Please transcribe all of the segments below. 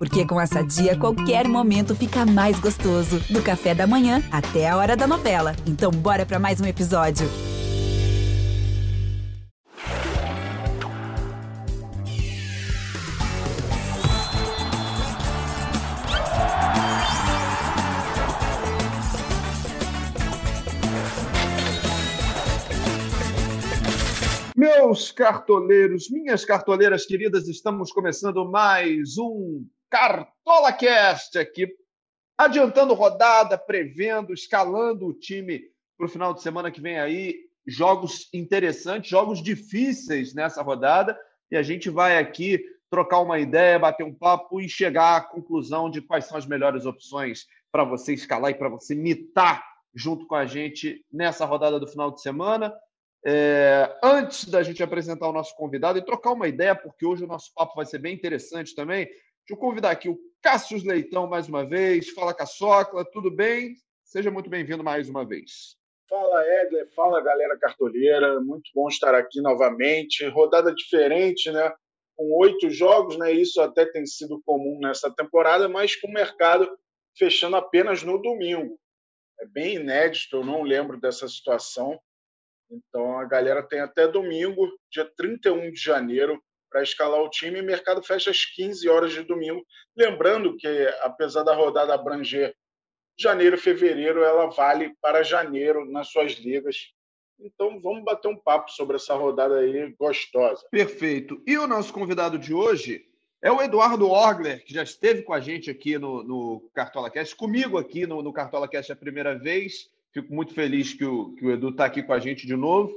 Porque com essa dia, qualquer momento fica mais gostoso. Do café da manhã até a hora da novela. Então, bora para mais um episódio. Meus cartoleiros, minhas cartoleiras queridas, estamos começando mais um Cartola Cast aqui, adiantando rodada, prevendo, escalando o time para o final de semana que vem aí. Jogos interessantes, jogos difíceis nessa rodada, e a gente vai aqui trocar uma ideia, bater um papo e chegar à conclusão de quais são as melhores opções para você escalar e para você mitar junto com a gente nessa rodada do final de semana. É, antes da gente apresentar o nosso convidado e trocar uma ideia, porque hoje o nosso papo vai ser bem interessante também, Deixa eu convidar aqui o Cássio Leitão mais uma vez. Fala, Caçocla, tudo bem? Seja muito bem-vindo mais uma vez. Fala, Edler. Fala, galera cartoleira. Muito bom estar aqui novamente. Rodada diferente, né? Com oito jogos, né? Isso até tem sido comum nessa temporada, mas com o mercado fechando apenas no domingo. É bem inédito, eu não lembro dessa situação. Então a galera tem até domingo, dia 31 de janeiro, para escalar o time. O mercado fecha às 15 horas de domingo. Lembrando que, apesar da rodada abranger janeiro e fevereiro, ela vale para janeiro nas suas ligas. Então vamos bater um papo sobre essa rodada aí gostosa. Perfeito. E o nosso convidado de hoje é o Eduardo Orgler, que já esteve com a gente aqui no, no Cartola Cast, comigo aqui no, no Cartola Cast a primeira vez. Fico muito feliz que o, que o Edu está aqui com a gente de novo.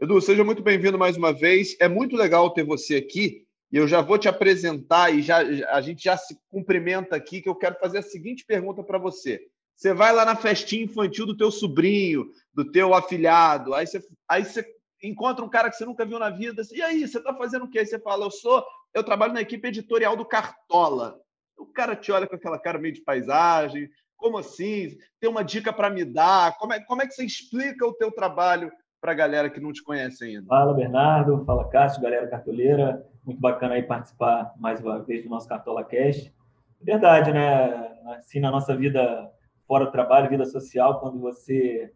Edu, seja muito bem-vindo mais uma vez. É muito legal ter você aqui. E eu já vou te apresentar e já a gente já se cumprimenta aqui, que eu quero fazer a seguinte pergunta para você. Você vai lá na festinha infantil do teu sobrinho, do teu afilhado, aí você, aí você encontra um cara que você nunca viu na vida, e aí, você está fazendo o quê? Aí você fala, eu sou, eu trabalho na equipe editorial do Cartola. O cara te olha com aquela cara meio de paisagem, como assim? Tem uma dica para me dar? Como é, como é que você explica o teu trabalho para a galera que não te conhece ainda. Fala, Bernardo. Fala, Cássio, galera cartoleira. Muito bacana aí participar mais uma vez do nosso Cartola Cast. Verdade, né? Assim, na nossa vida fora do trabalho, vida social, quando você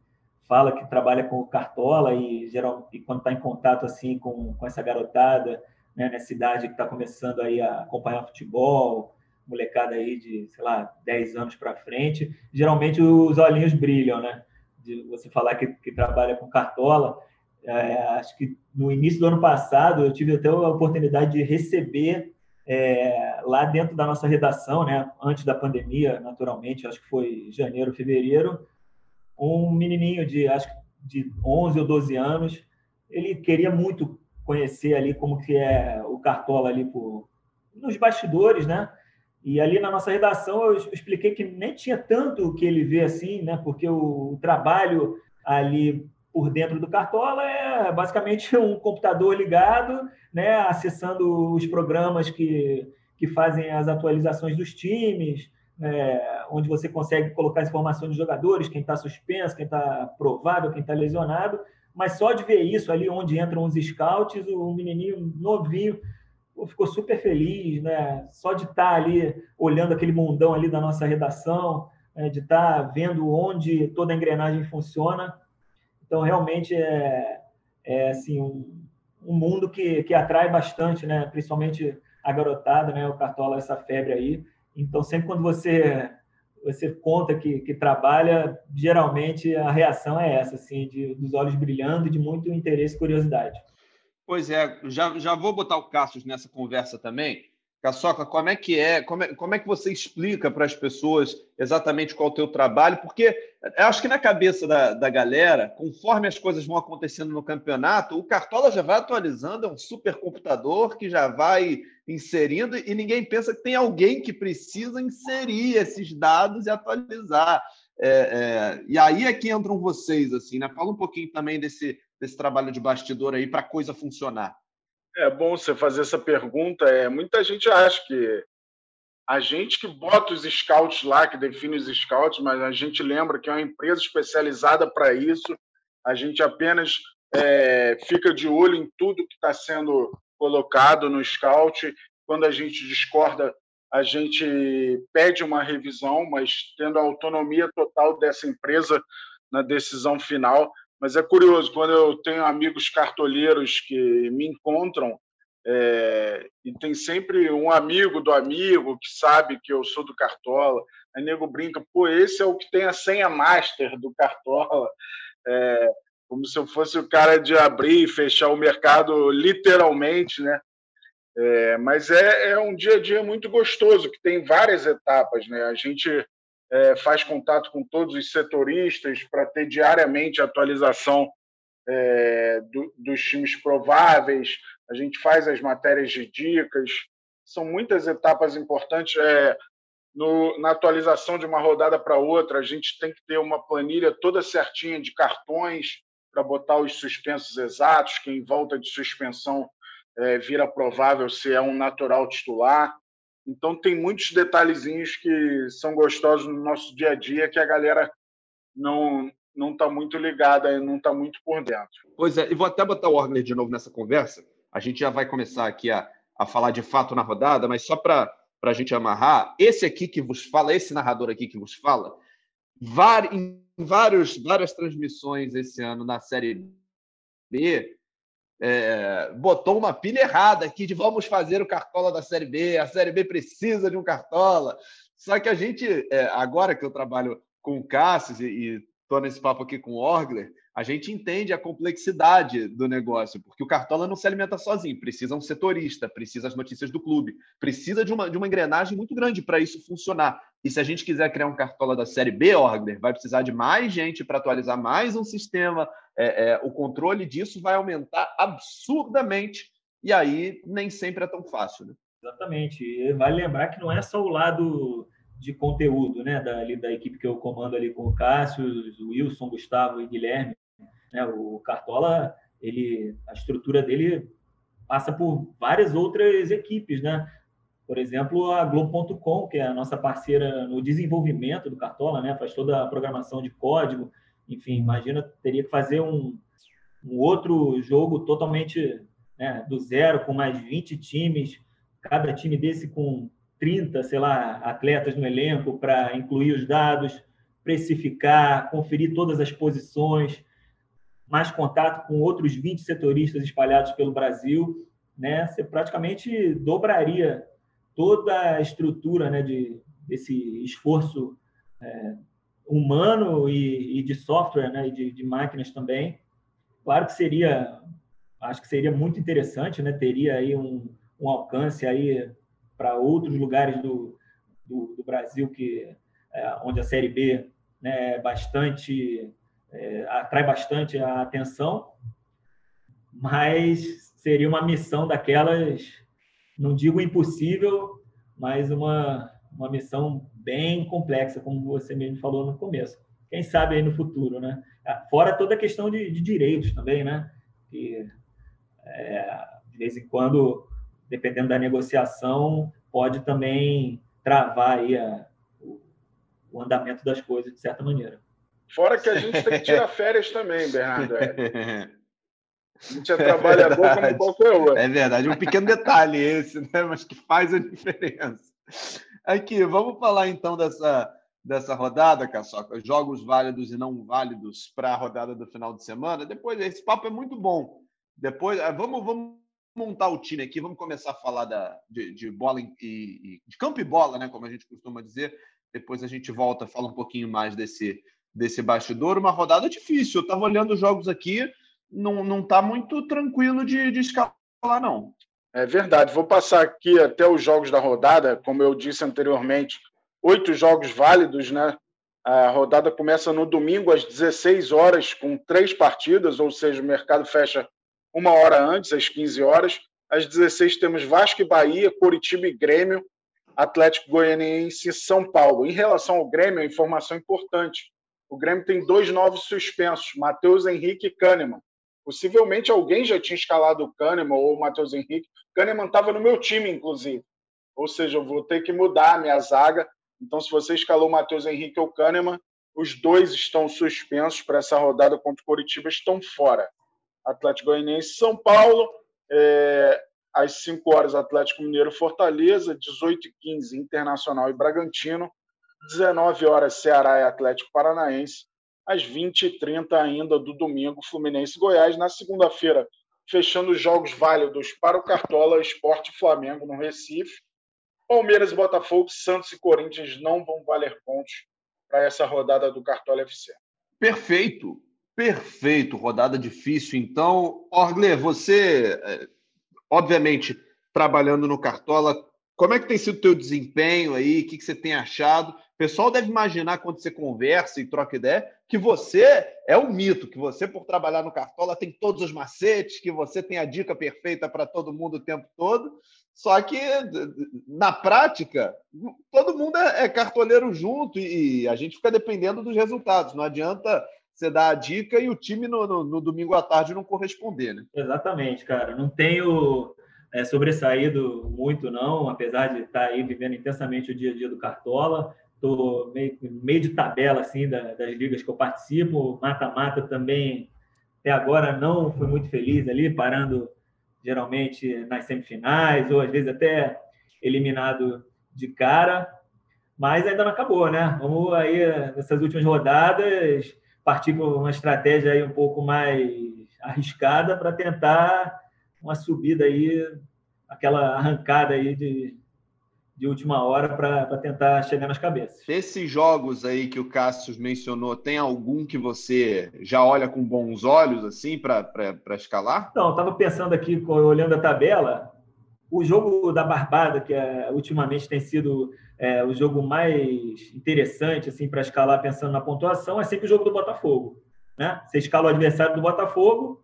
fala que trabalha com Cartola e, geral, e quando está em contato assim com, com essa garotada, né, nessa idade que está começando aí a acompanhar futebol, molecada aí de, sei lá, 10 anos para frente, geralmente os olhinhos brilham, né? De você falar que, que trabalha com cartola. É, acho que no início do ano passado eu tive até a oportunidade de receber é, lá dentro da nossa redação, né, antes da pandemia, naturalmente, acho que foi janeiro, fevereiro, um menininho de acho de 11 ou 12 anos. Ele queria muito conhecer ali como que é o cartola ali por nos bastidores, né? E ali na nossa redação eu expliquei que nem tinha tanto o que ele vê assim, né? Porque o trabalho ali por dentro do Cartola é basicamente um computador ligado, né? Acessando os programas que, que fazem as atualizações dos times, é, onde você consegue colocar informações dos jogadores, quem está suspenso, quem está provado, quem está lesionado. Mas só de ver isso ali, onde entram os scouts, o menininho novinho ficou super feliz, né? Só de estar tá ali olhando aquele mundão ali da nossa redação, né? de estar tá vendo onde toda a engrenagem funciona. Então, realmente é, é assim um, um mundo que, que atrai bastante, né? Principalmente a garotada, né? O cartola essa febre aí. Então, sempre quando você você conta que, que trabalha, geralmente a reação é essa, assim, de, dos olhos brilhando, de muito interesse e curiosidade. Pois é, já, já vou botar o Cassius nessa conversa também. Caçoca, como é que é? Como é, como é que você explica para as pessoas exatamente qual é o teu trabalho? Porque eu acho que na cabeça da, da galera, conforme as coisas vão acontecendo no campeonato, o Cartola já vai atualizando, é um supercomputador que já vai inserindo e ninguém pensa que tem alguém que precisa inserir esses dados e atualizar. É, é, e aí é que entram vocês, assim, né? Fala um pouquinho também desse, desse trabalho de bastidor aí para a coisa funcionar? É bom você fazer essa pergunta. É, muita gente acha que a gente que bota os scouts lá, que define os scouts, mas a gente lembra que é uma empresa especializada para isso. A gente apenas é, fica de olho em tudo que está sendo colocado no scout. Quando a gente discorda, a gente pede uma revisão, mas tendo a autonomia total dessa empresa na decisão final. Mas é curioso, quando eu tenho amigos cartoleiros que me encontram, é, e tem sempre um amigo do amigo que sabe que eu sou do Cartola. Aí nego brinca, pô, esse é o que tem a senha master do Cartola. É, como se eu fosse o cara de abrir e fechar o mercado literalmente, né? É, mas é, é, um dia a dia muito gostoso, que tem várias etapas, né? A gente é, faz contato com todos os setoristas para ter diariamente atualização é, do, dos times prováveis, a gente faz as matérias de dicas, são muitas etapas importantes. É, no, na atualização de uma rodada para outra, a gente tem que ter uma planilha toda certinha de cartões para botar os suspensos exatos, que em volta de suspensão é, vira provável se é um natural titular. Então, tem muitos detalhezinhos que são gostosos no nosso dia a dia que a galera não não está muito ligada, não está muito por dentro. Pois é, e vou até botar o Orgler de novo nessa conversa. A gente já vai começar aqui a, a falar de fato na rodada, mas só para a gente amarrar, esse aqui que vos fala, esse narrador aqui que vos fala, em vários, várias transmissões esse ano na Série B, é, botou uma pilha errada aqui de vamos fazer o cartola da Série B, a Série B precisa de um cartola. Só que a gente, é, agora que eu trabalho com o Cássio e estou nesse papo aqui com o Orgler, a gente entende a complexidade do negócio, porque o Cartola não se alimenta sozinho, precisa um setorista, precisa as notícias do clube, precisa de uma, de uma engrenagem muito grande para isso funcionar. E se a gente quiser criar um Cartola da Série B, Orgler, vai precisar de mais gente para atualizar mais um sistema, é, é, o controle disso vai aumentar absurdamente, e aí nem sempre é tão fácil. Né? Exatamente. E vale lembrar que não é só o lado de conteúdo, né, da, ali, da equipe que eu comando ali com o Cássio, o Wilson, Gustavo e Guilherme, né, o Cartola, ele, a estrutura dele passa por várias outras equipes, né? Por exemplo, a Globo.com, que é a nossa parceira no desenvolvimento do Cartola, né? Faz toda a programação de código. Enfim, imagina, teria que fazer um, um outro jogo totalmente né, do zero, com mais 20 times, cada time desse com 30, sei lá, atletas no elenco para incluir os dados, precificar, conferir todas as posições, mais contato com outros 20 setoristas espalhados pelo Brasil, né? Você praticamente dobraria toda a estrutura, né, de desse esforço é, humano e, e, de software, né, e de, de máquinas também. Claro que seria, acho que seria muito interessante, né? Teria aí um, um alcance aí para outros lugares do, do, do Brasil que é, onde a série B né, é bastante é, atrai bastante a atenção, mas seria uma missão daquelas, não digo impossível, mas uma uma missão bem complexa, como você mesmo falou no começo. Quem sabe aí no futuro, né? Ah, fora toda a questão de, de direitos também, né? Que é, de vez em quando dependendo da negociação, pode também travar aí a, o, o, andamento das coisas de certa maneira. Fora que a gente tem que tirar férias também, Bernardo. É. A gente é trabalhador como qualquer outro. É verdade, um pequeno detalhe esse, né? mas que faz a diferença. Aqui, vamos falar então dessa, dessa rodada, Caçoca. Jogos válidos e não válidos para a rodada do final de semana. Depois, esse papo é muito bom. Depois, ah, vamos, vamos montar o time aqui, vamos começar a falar da, de, de bola e, e, de campo e bola, né, como a gente costuma dizer. Depois a gente volta, fala um pouquinho mais desse, desse bastidor. Uma rodada difícil. Eu estava olhando os jogos aqui, não, não tá muito tranquilo de, de escalar, não. É verdade. Vou passar aqui até os jogos da rodada, como eu disse anteriormente, oito jogos válidos, né? A rodada começa no domingo às 16 horas, com três partidas, ou seja, o mercado fecha uma hora antes, às 15 horas. Às 16 temos Vasco e Bahia, Coritiba e Grêmio, Atlético Goianiense e São Paulo. Em relação ao Grêmio, a informação importante. O Grêmio tem dois novos suspensos, Matheus Henrique e Kahneman. Possivelmente alguém já tinha escalado o Kahneman ou o Matheus Henrique. Kahneman estava no meu time, inclusive. Ou seja, eu vou ter que mudar a minha zaga. Então, se você escalou o Matheus Henrique ou o Kahneman, os dois estão suspensos para essa rodada contra o Coritiba, estão fora. Atlético Goianiense São Paulo. É, Às 5 horas, Atlético Mineiro Fortaleza, 18 h 15 Internacional e Bragantino, 19 horas Ceará e Atlético Paranaense, às 20h30 ainda do domingo, Fluminense e Goiás. Na segunda-feira, fechando os jogos válidos para o Cartola, Esporte Flamengo no Recife. Palmeiras Botafogo, Santos e Corinthians não vão valer pontos para essa rodada do Cartola FC. Perfeito, perfeito. Rodada difícil. Então, Orgle, você, é, obviamente, trabalhando no Cartola, como é que tem sido o teu desempenho aí? O que, que você tem achado? O pessoal deve imaginar quando você conversa e troca ideia que você é um mito, que você, por trabalhar no Cartola, tem todos os macetes, que você tem a dica perfeita para todo mundo o tempo todo. Só que, na prática, todo mundo é, é cartoleiro junto e a gente fica dependendo dos resultados. Não adianta você dar a dica e o time no, no, no domingo à tarde não corresponder, né? Exatamente, cara. Não tenho é, sobressaído muito, não, apesar de estar aí vivendo intensamente o dia a dia do Cartola. Estou meio, meio de tabela assim da, das ligas que eu participo. Mata-mata também, até agora, não fui muito feliz ali, parando geralmente nas semifinais, ou às vezes até eliminado de cara. Mas ainda não acabou, né? Vamos aí, nessas últimas rodadas, partir com uma estratégia aí um pouco mais arriscada para tentar uma subida aí, aquela arrancada aí de, de última hora para tentar chegar nas cabeças. Esses jogos aí que o Cássio mencionou, tem algum que você já olha com bons olhos assim para escalar? Não, estava pensando aqui, olhando a tabela, o jogo da Barbada, que é, ultimamente tem sido é, o jogo mais interessante assim para escalar pensando na pontuação, é sempre o jogo do Botafogo. Né? Você escala o adversário do Botafogo,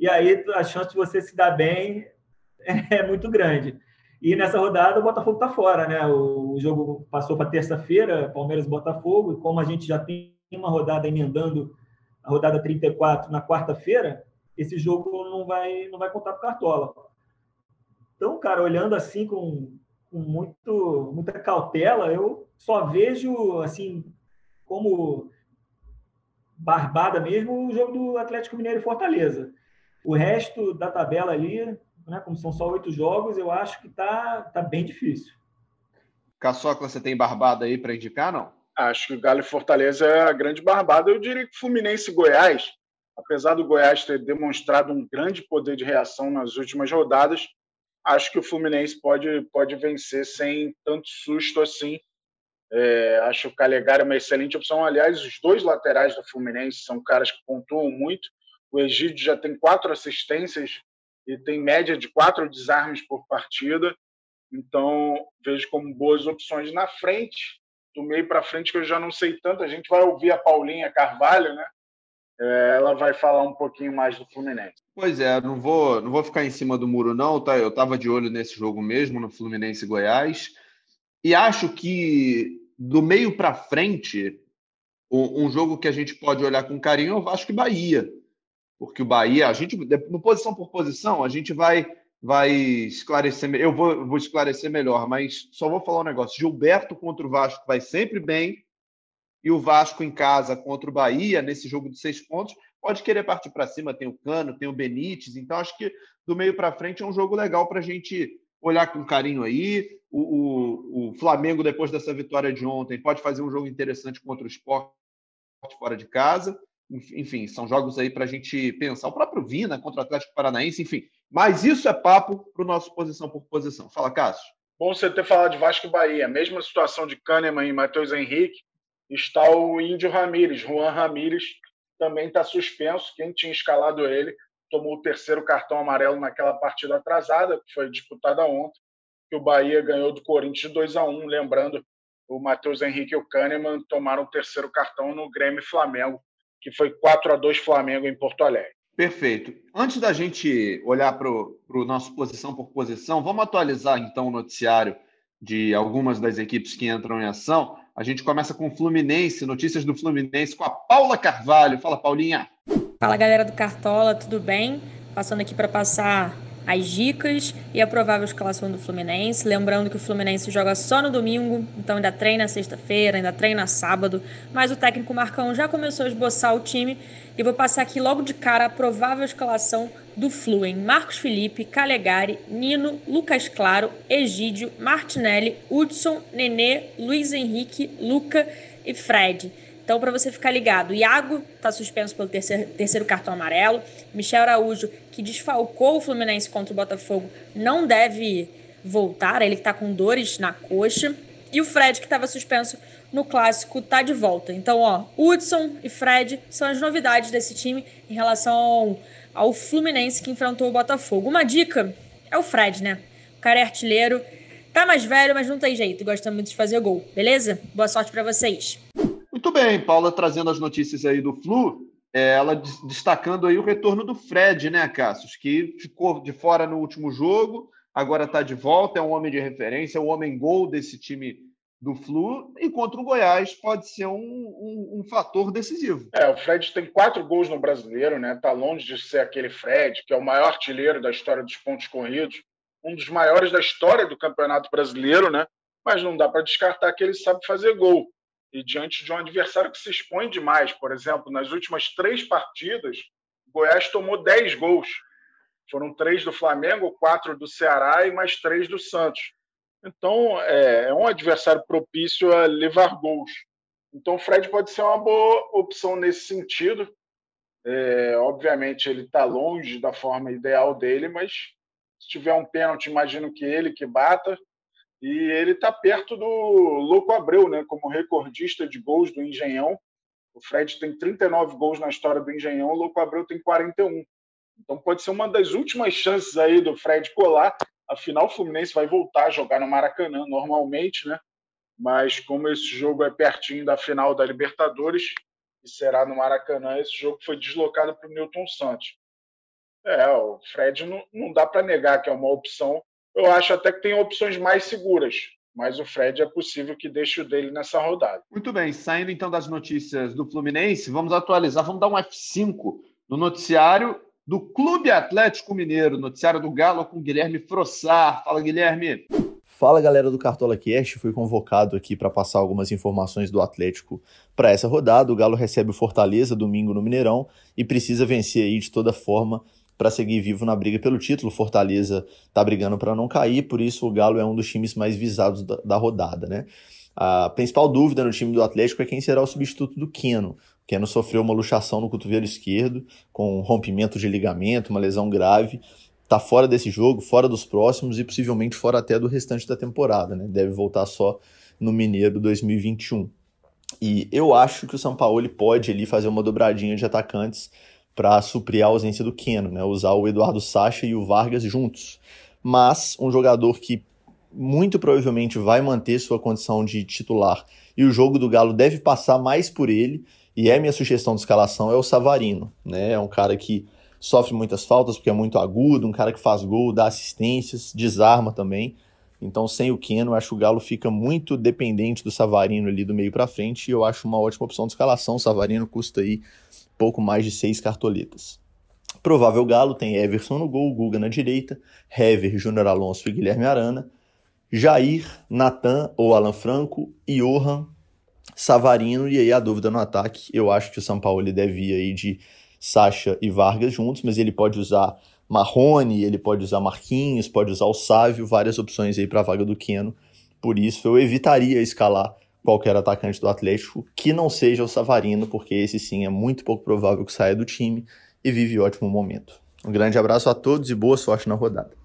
e aí a chance de você se dar bem é muito grande. E nessa rodada o Botafogo está fora, né? O jogo passou para terça-feira, Palmeiras e Botafogo, e como a gente já tem uma rodada emendando a rodada 34 na quarta-feira, esse jogo não vai não vai contar para Cartola. Então, cara, olhando assim com, com muito muita cautela, eu só vejo assim como barbada mesmo o jogo do Atlético Mineiro e Fortaleza. O resto da tabela ali, né, como são só oito jogos, eu acho que tá, tá bem difícil. Caçocla, você tem barbada aí para indicar, não? Acho que o Galo e Fortaleza é a grande barbada. Eu diria que Fluminense e Goiás, apesar do Goiás ter demonstrado um grande poder de reação nas últimas rodadas, acho que o Fluminense pode, pode vencer sem tanto susto assim. É, acho que o Calegari é uma excelente opção. Aliás, os dois laterais do Fluminense são caras que pontuam muito. O Egídio já tem quatro assistências e tem média de quatro desarmes por partida. Então, vejo como boas opções na frente. Do meio para frente, que eu já não sei tanto. A gente vai ouvir a Paulinha Carvalho, né? É, ela vai falar um pouquinho mais do Fluminense. Pois é, não vou, não vou ficar em cima do muro, não. Tá? Eu estava de olho nesse jogo mesmo, no Fluminense Goiás. E acho que do meio para frente, um jogo que a gente pode olhar com carinho é o Vasco e Bahia porque o Bahia, a gente, no posição por posição, a gente vai vai esclarecer, eu vou, vou esclarecer melhor, mas só vou falar um negócio. Gilberto contra o Vasco vai sempre bem, e o Vasco em casa contra o Bahia, nesse jogo de seis pontos, pode querer partir para cima. Tem o Cano, tem o Benítez, então acho que do meio para frente é um jogo legal para a gente olhar com carinho aí. O, o, o, Flamengo, depois dessa vitória de ontem, pode fazer um jogo interessante contra o Sport fora de casa enfim, são jogos aí para a gente pensar. O próprio Vina contra o Atlético Paranaense, enfim. Mas isso é papo para o nosso posição por posição. Fala, Cássio. Bom você ter falado de Vasco e Bahia. Mesma situação de Kahneman e Matheus Henrique. Está o Índio Ramírez. Juan Ramírez também está suspenso. Quem tinha escalado ele tomou o terceiro cartão amarelo naquela partida atrasada, que foi disputada ontem, que o Bahia ganhou do Corinthians 2 a 1 Lembrando, o Matheus Henrique e o Kahneman tomaram o terceiro cartão no Grêmio Flamengo que foi 4 a 2 Flamengo em Porto Alegre. Perfeito. Antes da gente olhar para o nosso posição por posição, vamos atualizar então o noticiário de algumas das equipes que entram em ação. A gente começa com o Fluminense, notícias do Fluminense com a Paula Carvalho. Fala, Paulinha. Fala, galera do Cartola, tudo bem? Passando aqui para passar as dicas e a provável escalação do Fluminense. Lembrando que o Fluminense joga só no domingo, então ainda treina sexta-feira, ainda treina sábado. Mas o técnico Marcão já começou a esboçar o time e vou passar aqui logo de cara a provável escalação do Flu Marcos Felipe, Calegari, Nino, Lucas Claro, Egídio, Martinelli, Hudson, Nenê, Luiz Henrique, Luca e Fred. Então, para você ficar ligado, Iago está suspenso pelo terceiro, terceiro, cartão amarelo. Michel Araújo, que desfalcou o Fluminense contra o Botafogo, não deve voltar. Ele está com dores na coxa. E o Fred, que estava suspenso no clássico, está de volta. Então, ó, Hudson e Fred são as novidades desse time em relação ao Fluminense que enfrentou o Botafogo. Uma dica é o Fred, né? O cara é artilheiro, tá mais velho, mas não tem jeito, gosta muito de fazer gol, beleza? Boa sorte para vocês. Muito bem, Paula trazendo as notícias aí do Flu, é, ela destacando aí o retorno do Fred, né, Cassius, que ficou de fora no último jogo, agora está de volta, é um homem de referência, é o homem gol desse time do Flu, e contra o Goiás pode ser um, um, um, fator decisivo. É, o Fred tem quatro gols no brasileiro, né? Tá longe de ser aquele Fred, que é o maior artilheiro da história dos pontos corridos, um dos maiores da história do Campeonato Brasileiro, né? Mas não dá para descartar que ele sabe fazer gol e diante de um adversário que se expõe demais. Por exemplo, nas últimas três partidas, o Goiás tomou dez gols. Foram três do Flamengo, quatro do Ceará e mais três do Santos. Então, é, é um adversário propício a levar gols. Então, o Fred pode ser uma boa opção nesse sentido. É, obviamente, ele está longe da forma ideal dele, mas se tiver um pênalti, imagino que ele que bata. E ele está perto do Louco Abreu, né, como recordista de gols do Engenhão. O Fred tem 39 gols na história do Engenhão, o Louco Abreu tem 41. Então pode ser uma das últimas chances aí do Fred colar. Afinal, o Fluminense vai voltar a jogar no Maracanã normalmente, né? Mas como esse jogo é pertinho da final da Libertadores e será no Maracanã, esse jogo foi deslocado para o Newton Santos. É, o Fred não, não dá para negar que é uma opção eu acho até que tem opções mais seguras, mas o Fred é possível que deixe o dele nessa rodada. Muito bem, saindo então das notícias do Fluminense, vamos atualizar, vamos dar um F5 no noticiário do Clube Atlético Mineiro, noticiário do Galo com Guilherme Frossar. Fala, Guilherme. Fala galera do Cartola Cast, fui convocado aqui para passar algumas informações do Atlético para essa rodada. O Galo recebe o Fortaleza domingo no Mineirão e precisa vencer aí de toda forma para seguir vivo na briga pelo título. Fortaleza está brigando para não cair, por isso o Galo é um dos times mais visados da, da, rodada, né? A principal dúvida no time do Atlético é quem será o substituto do Keno. O Keno sofreu uma luxação no cotovelo esquerdo, com rompimento de ligamento, uma lesão grave. Está fora desse jogo, fora dos próximos e possivelmente fora até do restante da temporada, né? Deve voltar só no Mineiro 2021. E eu acho que o São Paulo pode ali fazer uma dobradinha de atacantes para suprir a ausência do Keno, né? Usar o Eduardo Sacha e o Vargas juntos. Mas um jogador que muito provavelmente vai manter sua condição de titular e o jogo do Galo deve passar mais por ele, e é minha sugestão de escalação, é o Savarino, né? É um cara que sofre muitas faltas porque é muito agudo, um cara que faz gol, dá assistências, desarma também. Então, sem o Keno, acho que o Galo fica muito dependente do Savarino ali do meio para frente, e eu acho uma ótima opção de escalação. O Savarino custa aí pouco mais de seis cartoletas. Provável Galo tem Everson no gol, Guga na direita, Hever, Júnior Alonso e Guilherme Arana, Jair, Natan ou Alan Franco, Johan, Savarino e aí a dúvida no ataque. Eu acho que o São Paulo deve ir aí de Sacha e Vargas juntos, mas ele pode usar Marrone, ele pode usar Marquinhos, pode usar o Sávio, várias opções aí para a vaga do Queno. Por isso eu evitaria escalar qualquer atacante do Atlético que não seja o Savarino, porque esse sim é muito pouco provável que saia do time e vive ótimo momento. Um grande abraço a todos e boa sorte na rodada.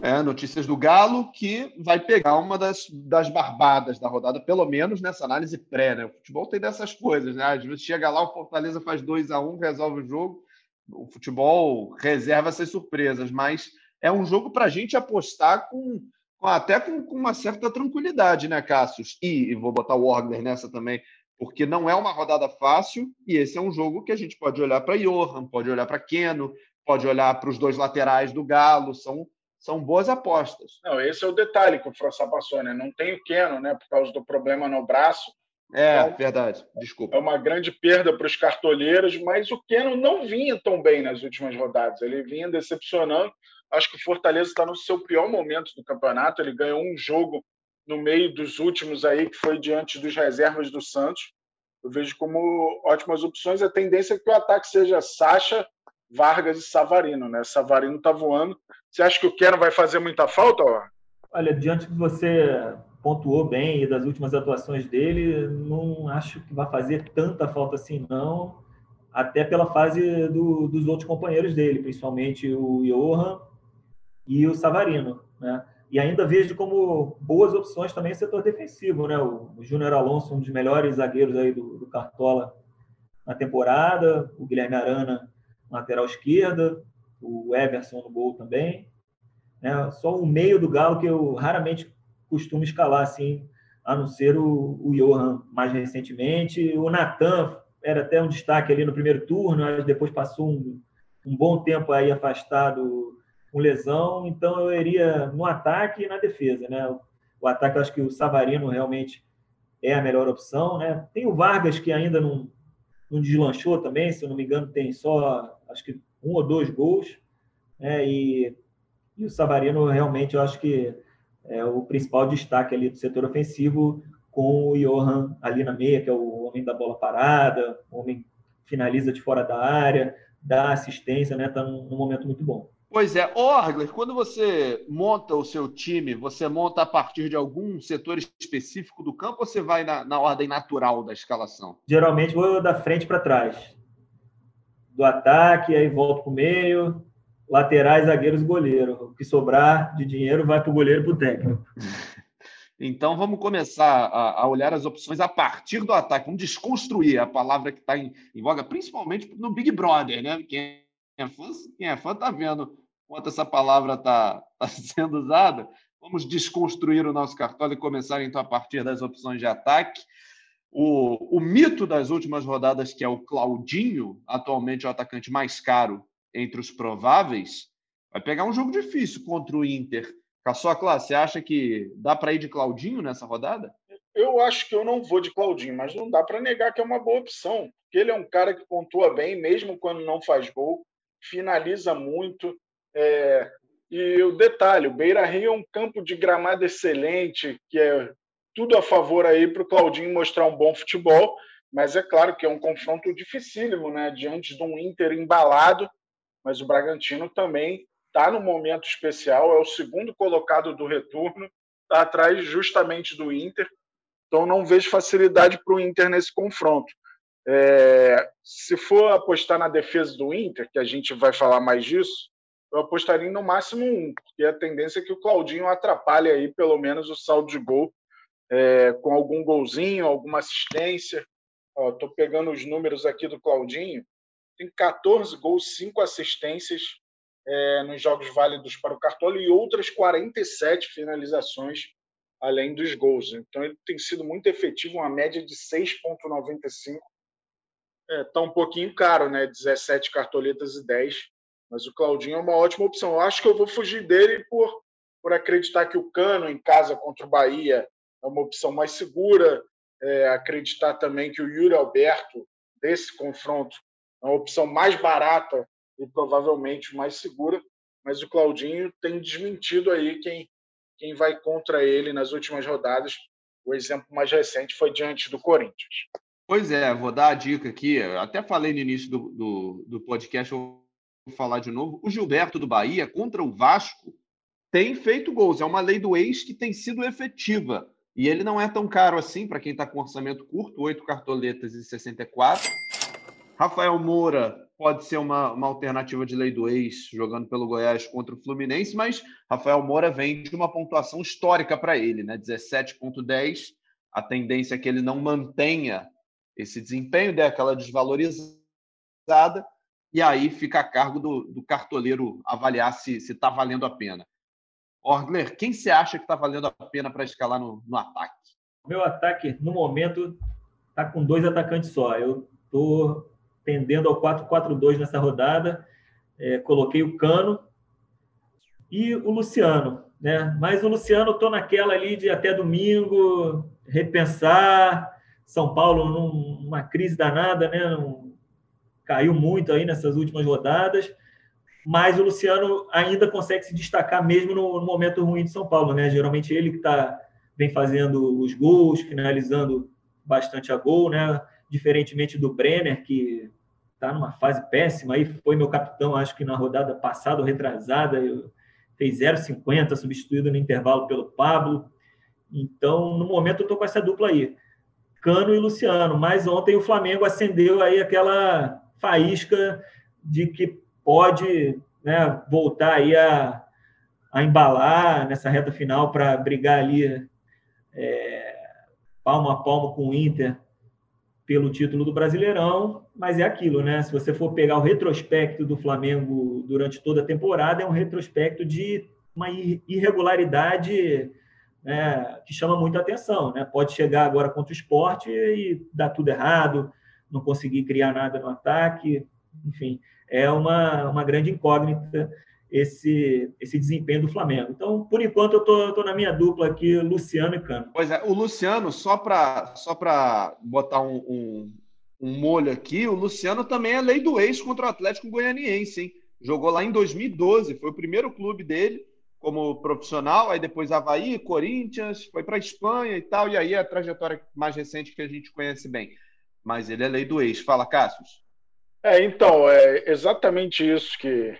É, notícias do Galo, que vai pegar uma das, das barbadas da rodada, pelo menos nessa análise pré, né? O futebol tem dessas coisas, né? Às vezes chega lá, o Fortaleza faz 2 a 1 um, resolve o jogo. O futebol reserva essas surpresas, mas é um jogo para a gente apostar com até com, com, uma certa tranquilidade, né, Cassius? E, e vou botar o Orgler nessa também, porque não é uma rodada fácil e esse é um jogo que a gente pode olhar para Johan, pode olhar para Keno, pode olhar para os dois laterais do Galo, são, são boas apostas. Não, esse é o detalhe que o Frossá passou, né? Não tem o Keno, né, por causa do problema no braço, É, então, verdade. Desculpa. É uma grande perda para os cartoleiros, mas o Keno não vinha tão bem nas últimas rodadas. Ele vinha decepcionando. Acho que o Fortaleza está no seu pior momento do campeonato. Ele ganhou um jogo no meio dos últimos aí, que foi diante dos reservas do Santos. Eu vejo como ótimas opções. A tendência é que o ataque seja Sacha, Vargas e Savarino, né? Savarino está voando. Você acha que o Keno vai fazer muita falta? Ó? Olha, diante que você pontuou bem e das últimas atuações dele, não acho que vai fazer tanta falta assim, não. Até pela fase do, dos outros companheiros dele, principalmente o Johan e o Savarino, né? E ainda vejo como boas opções também o setor defensivo, né? O, Júnior Alonso, um dos melhores zagueiros aí do, do Cartola na temporada, o Guilherme Arana, lateral esquerda, o Everson no gol também. Né? Só o meio do Galo que eu raramente costumo escalar, assim, a não ser o, o Johan mais recentemente. O Natan era até um destaque ali no primeiro turno, mas depois passou um, um bom tempo aí afastado com lesão, então eu iria no ataque e na defesa, né? O ataque, eu acho que o Savarino realmente é a melhor opção, né? Tem o Vargas que ainda não, não deslanchou também, se eu não me engano, tem só acho que um ou dois gols, né? E, e o Savarino realmente eu acho que é o principal destaque ali do setor ofensivo com o Johan ali na meia, que é o homem da bola parada, o homem finaliza de fora da área, dá assistência, né? Tá num, num momento muito bom. Pois é. Orgler, quando você monta o seu time, você monta a partir de algum setor específico do campo ou você vai na, na ordem natural da escalação? Geralmente vou da frente para trás. Do ataque, aí volto para o meio, laterais, zagueiros, goleiro. O que sobrar de dinheiro vai para o goleiro para o técnico. Então vamos começar a, olhar as opções a partir do ataque. Vamos desconstruir a palavra que está em, voga, principalmente no Big Brother, né? Quem é fã, quem é fã tá vendo quanto essa palavra está tá sendo usada. Vamos desconstruir o nosso cartola e começar então a partir das opções de ataque. O, o mito das últimas rodadas, que é o Claudinho, atualmente o atacante mais caro entre os prováveis, vai pegar um jogo difícil contra o Inter. Caçocla, você acha que dá para ir de Claudinho nessa rodada? Eu acho que eu não vou de Claudinho, mas não dá para negar que é uma boa opção. Porque ele é um cara que pontua bem, mesmo quando não faz gol, finaliza muito. É... E o detalhe, o Beira Rio é um campo de gramado excelente, que é tudo a favor aí para o Claudinho mostrar um bom futebol, mas é claro que é um confronto dificílimo, né? Diante de um Inter embalado mas o Bragantino também está no momento especial, é o segundo colocado do retorno, está atrás justamente do Inter, então não vejo facilidade para o Inter nesse confronto. É, se for apostar na defesa do Inter, que a gente vai falar mais disso, eu apostaria no máximo um, porque a tendência é que o Claudinho atrapalhe aí pelo menos o saldo de gol é, com algum golzinho, alguma assistência. Estou pegando os números aqui do Claudinho tem 14 gols, 5 assistências é, nos jogos válidos para o Cartola e outras 47 finalizações além dos gols. Então ele tem sido muito efetivo, uma média de 6,95. Está é, tá um pouquinho caro, né? 17 cartoletas e 10. Mas o Claudinho é uma ótima opção. Eu acho que eu vou fugir dele por, por acreditar que o Cano em casa contra o Bahia é uma opção mais segura. É, acreditar também que o Yuri Alberto, desse confronto, é uma opção mais barata e provavelmente mais segura, mas o Claudinho tem desmentido aí quem, quem vai contra ele nas últimas rodadas. O exemplo mais recente foi diante do Corinthians. Pois é, vou dar a dica aqui. Até falei no início do, do, do podcast, vou falar de novo. O Gilberto do Bahia contra o Vasco tem feito gols. É uma lei do ex que tem sido efetiva. E ele não é tão caro assim para quem está com orçamento curto, oito cartoletas e 64. Rafael Moura pode ser uma, uma alternativa de lei do ex, jogando pelo Goiás contra o Fluminense, mas Rafael Moura vem de uma pontuação histórica para ele, né? 17,10. A tendência é que ele não mantenha esse desempenho, dê aquela desvalorizada, e aí fica a cargo do, do cartoleiro avaliar se está valendo a pena. Orgler, quem você acha que está valendo a pena para escalar no, no ataque? Meu ataque, no momento, está com dois atacantes só. Eu estou tendendo ao 4-4-2 nessa rodada. É, coloquei o Cano e o Luciano. Né? Mas o Luciano, estou naquela ali de até domingo, repensar. São Paulo numa crise danada, né? caiu muito aí nessas últimas rodadas, mas o Luciano ainda consegue se destacar mesmo no, no momento ruim de São Paulo, né? Geralmente ele que tá, vem fazendo os gols, finalizando bastante a gol, né? Diferentemente do Brenner, que está numa fase péssima, aí foi meu capitão, acho que na rodada passada ou retrasada, fez 0,50, substituído no intervalo pelo Pablo. Então, no momento, eu estou com essa dupla aí, Cano e Luciano. Mas ontem o Flamengo acendeu aí aquela faísca de que pode né, voltar aí a, a embalar nessa reta final para brigar ali é, palmo a palmo com o Inter pelo título do Brasileirão, mas é aquilo, né? Se você for pegar o retrospecto do Flamengo durante toda a temporada, é um retrospecto de uma irregularidade né, que chama muita atenção, né? Pode chegar agora contra o esporte e dar tudo errado, não conseguir criar nada no ataque, enfim, é uma, uma grande incógnita esse, esse desempenho do Flamengo. Então, por enquanto, eu estou na minha dupla aqui, Luciano e Cano. Pois é, o Luciano, só para só botar um, um, um, molho aqui, o Luciano também é lei do ex contra o Atlético Goianiense, hein? Jogou lá em 2012, foi o primeiro clube dele como profissional, aí depois Havaí, Corinthians, foi para Espanha e tal, e aí a trajetória mais recente que a gente conhece bem. Mas ele é lei do ex. Fala, Cassius. É, então, é exatamente isso que,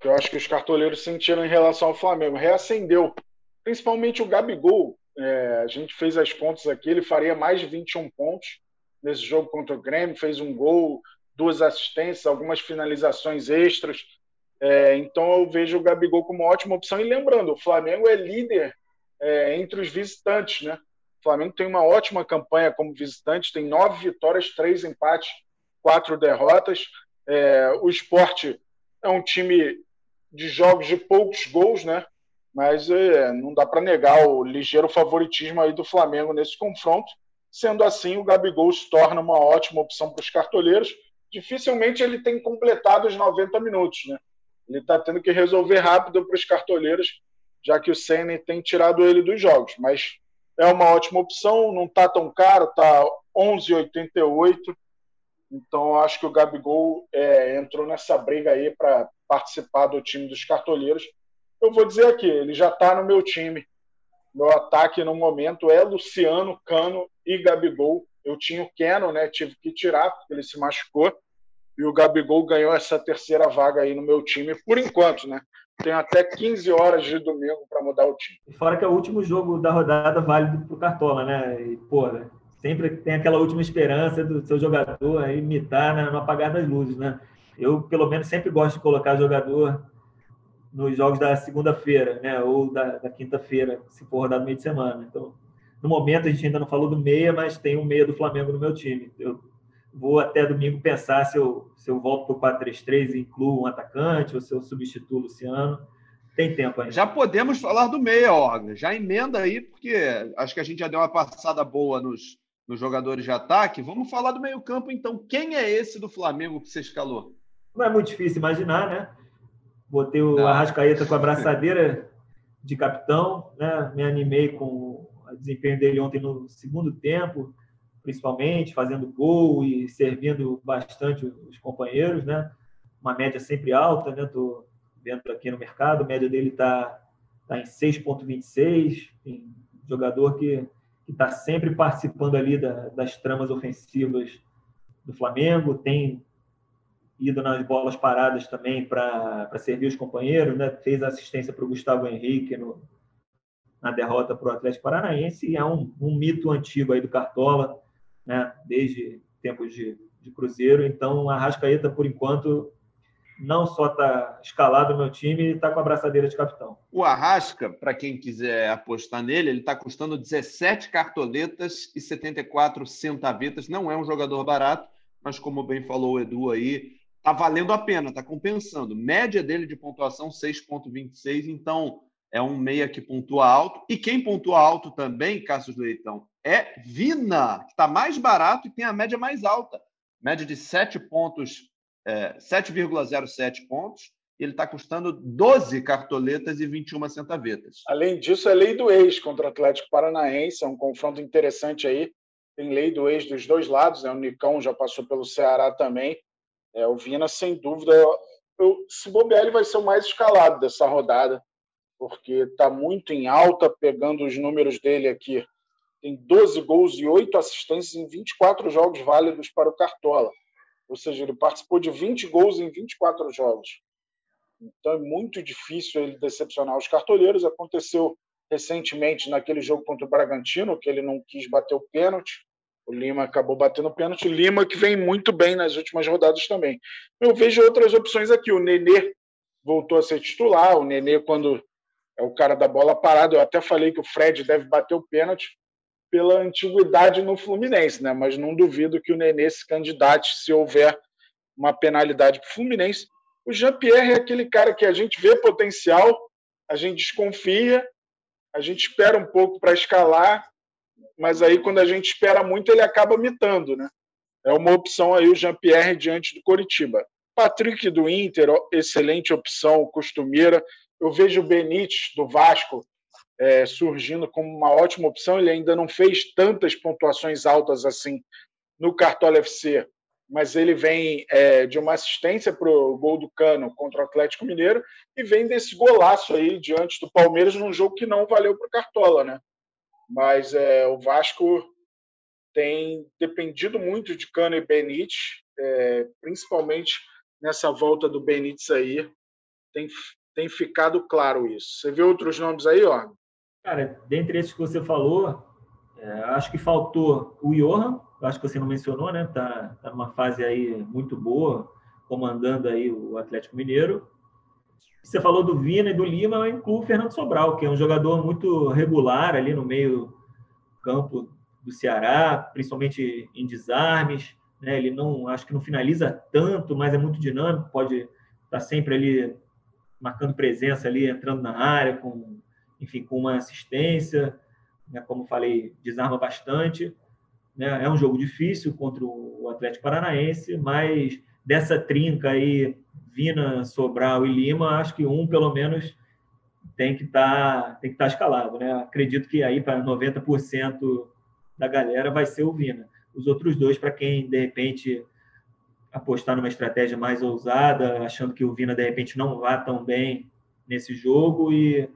que eu acho que os cartoleiros sentiram em relação ao Flamengo. Reacendeu. Principalmente o Gabigol. É, a gente fez as contas aqui, ele faria mais de 21 pontos nesse jogo contra o Grêmio, fez um gol, duas assistências, algumas finalizações extras. É, então eu vejo o Gabigol como uma ótima opção. E lembrando, o Flamengo é líder é, entre os visitantes, né? O Flamengo tem uma ótima campanha como visitante, tem nove vitórias, três empates, quatro derrotas. É, o esporte é um time de jogos de poucos gols, né? Mas é, não dá para negar o ligeiro favoritismo aí do Flamengo nesse confronto. Sendo assim, o Gabigol se torna uma ótima opção para os cartoleiros. Dificilmente ele tem completado os 90 minutos, né? Ele está tendo que resolver rápido para os cartoleiros, já que o Senna tem tirado ele dos jogos. Mas é uma ótima opção, não está tão caro, está 11,88. Então, acho que o Gabigol é, entrou nessa briga aí para participar do time dos cartoleiros. Eu vou dizer aqui, ele já está no meu time. Meu ataque no momento é Luciano, Cano e Gabigol. Eu tinha o Keno, né? Tive que tirar, porque ele se machucou. E o Gabigol ganhou essa terceira vaga aí no meu time, por enquanto, né? Tem até 15 horas de domingo para mudar o time. Fora que é o último jogo da rodada válido para o Cartola, né? E, pô, sempre tem aquela última esperança do seu jogador imitar né, no apagar das luzes, né? Eu, pelo menos, sempre gosto de colocar jogador nos jogos da segunda-feira, né? Ou da, da quinta-feira, se for rodado meio de semana. Então, no momento, a gente ainda não falou do meia, mas tem um meia do Flamengo no meu time. Eu vou até domingo pensar se eu, se eu volto para o 4-3-3 e incluo um atacante ou se eu substituo o Luciano. Tem tempo ainda. Já podemos falar do meia, Orga. Já emenda aí, porque acho que a gente já deu uma passada boa nos, nos jogadores de ataque. Vamos falar do meio-campo, então. Quem é esse do Flamengo que você escalou? Não é muito difícil imaginar, né? Botei o Não. Arrascaeta com a braçadeira de capitão, né? Me animei com o desempenho dele ontem no segundo tempo principalmente, fazendo gol e servindo bastante os companheiros, né? Uma média sempre alta, né? Tô vendo aqui no mercado, a média dele está tá em 6,26. Tem jogador que está sempre participando ali da, das tramas ofensivas do Flamengo, tem ido nas bolas paradas também para servir os companheiros, né? Fez assistência para o Gustavo Henrique no, na derrota para o Atlético Paranaense e é um, um mito antigo aí do Cartola né, desde tempos de, de Cruzeiro. Então, a Rascaeta, por enquanto, não só está escalado no meu time, está com a braçadeira de capitão. O Arrasca, para quem quiser apostar nele, ele está custando 17 cartoletas e 74 centavetas. Não é um jogador barato, mas como bem falou o Edu aí, está valendo a pena, está compensando. Média dele de pontuação 6,26, então é um meia que pontua alto. E quem pontua alto também, Cassius Leitão, é Vina, que está mais barato e tem a média mais alta. Média de 7 pontos, é, 7,07 pontos. Ele está custando 12 cartoletas e 21 centavetas. Além disso, é lei do ex contra o Atlético Paranaense, é um confronto interessante aí. tem lei do ex dos dois lados, né? o Nicão já passou pelo Ceará também. É, o Vina, sem dúvida, eu, se bobear, ele vai ser o mais escalado dessa rodada, porque está muito em alta, pegando os números dele aqui. Tem 12 gols e 8 assistências em 24 jogos válidos para o Cartola. Ou seja, ele participou de 20 gols em 24 jogos. Então é muito difícil ele decepcionar os cartoleiros. Aconteceu recentemente naquele jogo contra o Bragantino, que ele não quis bater o pênalti. O Lima acabou batendo o pênalti. Lima que vem muito bem nas últimas rodadas também. Eu vejo outras opções aqui. O Nenê voltou a ser titular. O Nenê, quando é o cara da bola parada, eu até falei que o Fred deve bater o pênalti pela antiguidade no Fluminense, né? Mas não duvido que o Nenê se candidate se houver uma penalidade para o Fluminense. O Jean-Pierre é aquele cara que a gente vê potencial, a gente desconfia, a gente espera um pouco para escalar, mas aí quando a gente espera muito ele acaba mitando, né? É uma opção aí o Jean-Pierre diante do Coritiba. Patrick do Inter, excelente opção, costumeira. Eu vejo o Benítez do Vasco é, surgindo como uma ótima opção. Ele ainda não fez tantas pontuações altas assim no Cartola FC, mas ele vem é, de uma assistência para o gol do Cano contra o Atlético Mineiro e vem desse golaço aí diante do Palmeiras num jogo que não valeu para o Cartola, né? Mas é, o Vasco tem dependido muito de Cano e Benítez, é, principalmente nessa volta do Benítez aí, tem, tem ficado claro isso. Você vê outros nomes aí, ó? Cara, dentre esses que você falou, é, acho que faltou o Johan, acho que você não mencionou, né? Tá, tá numa fase aí muito boa, comandando aí o Atlético Mineiro. Você falou do Vina e do Lima, eu incluo o Fernando Sobral, que é um jogador muito regular ali no meio campo do Ceará, principalmente em desarmes. Né? Ele não, acho que não finaliza tanto, mas é muito dinâmico, pode estar tá sempre ali marcando presença ali, entrando na área com enfim, com uma assistência, né, como falei, desarma bastante. Né, é um jogo difícil contra o Atlético Paranaense, mas dessa trinca aí, Vina, Sobral e Lima, acho que um, pelo menos, tem que tá, estar tá escalado. Né? Acredito que aí para 90% da galera vai ser o Vina. Os outros dois, para quem, de repente, apostar numa estratégia mais ousada, achando que o Vina, de repente, não vá tão bem nesse jogo e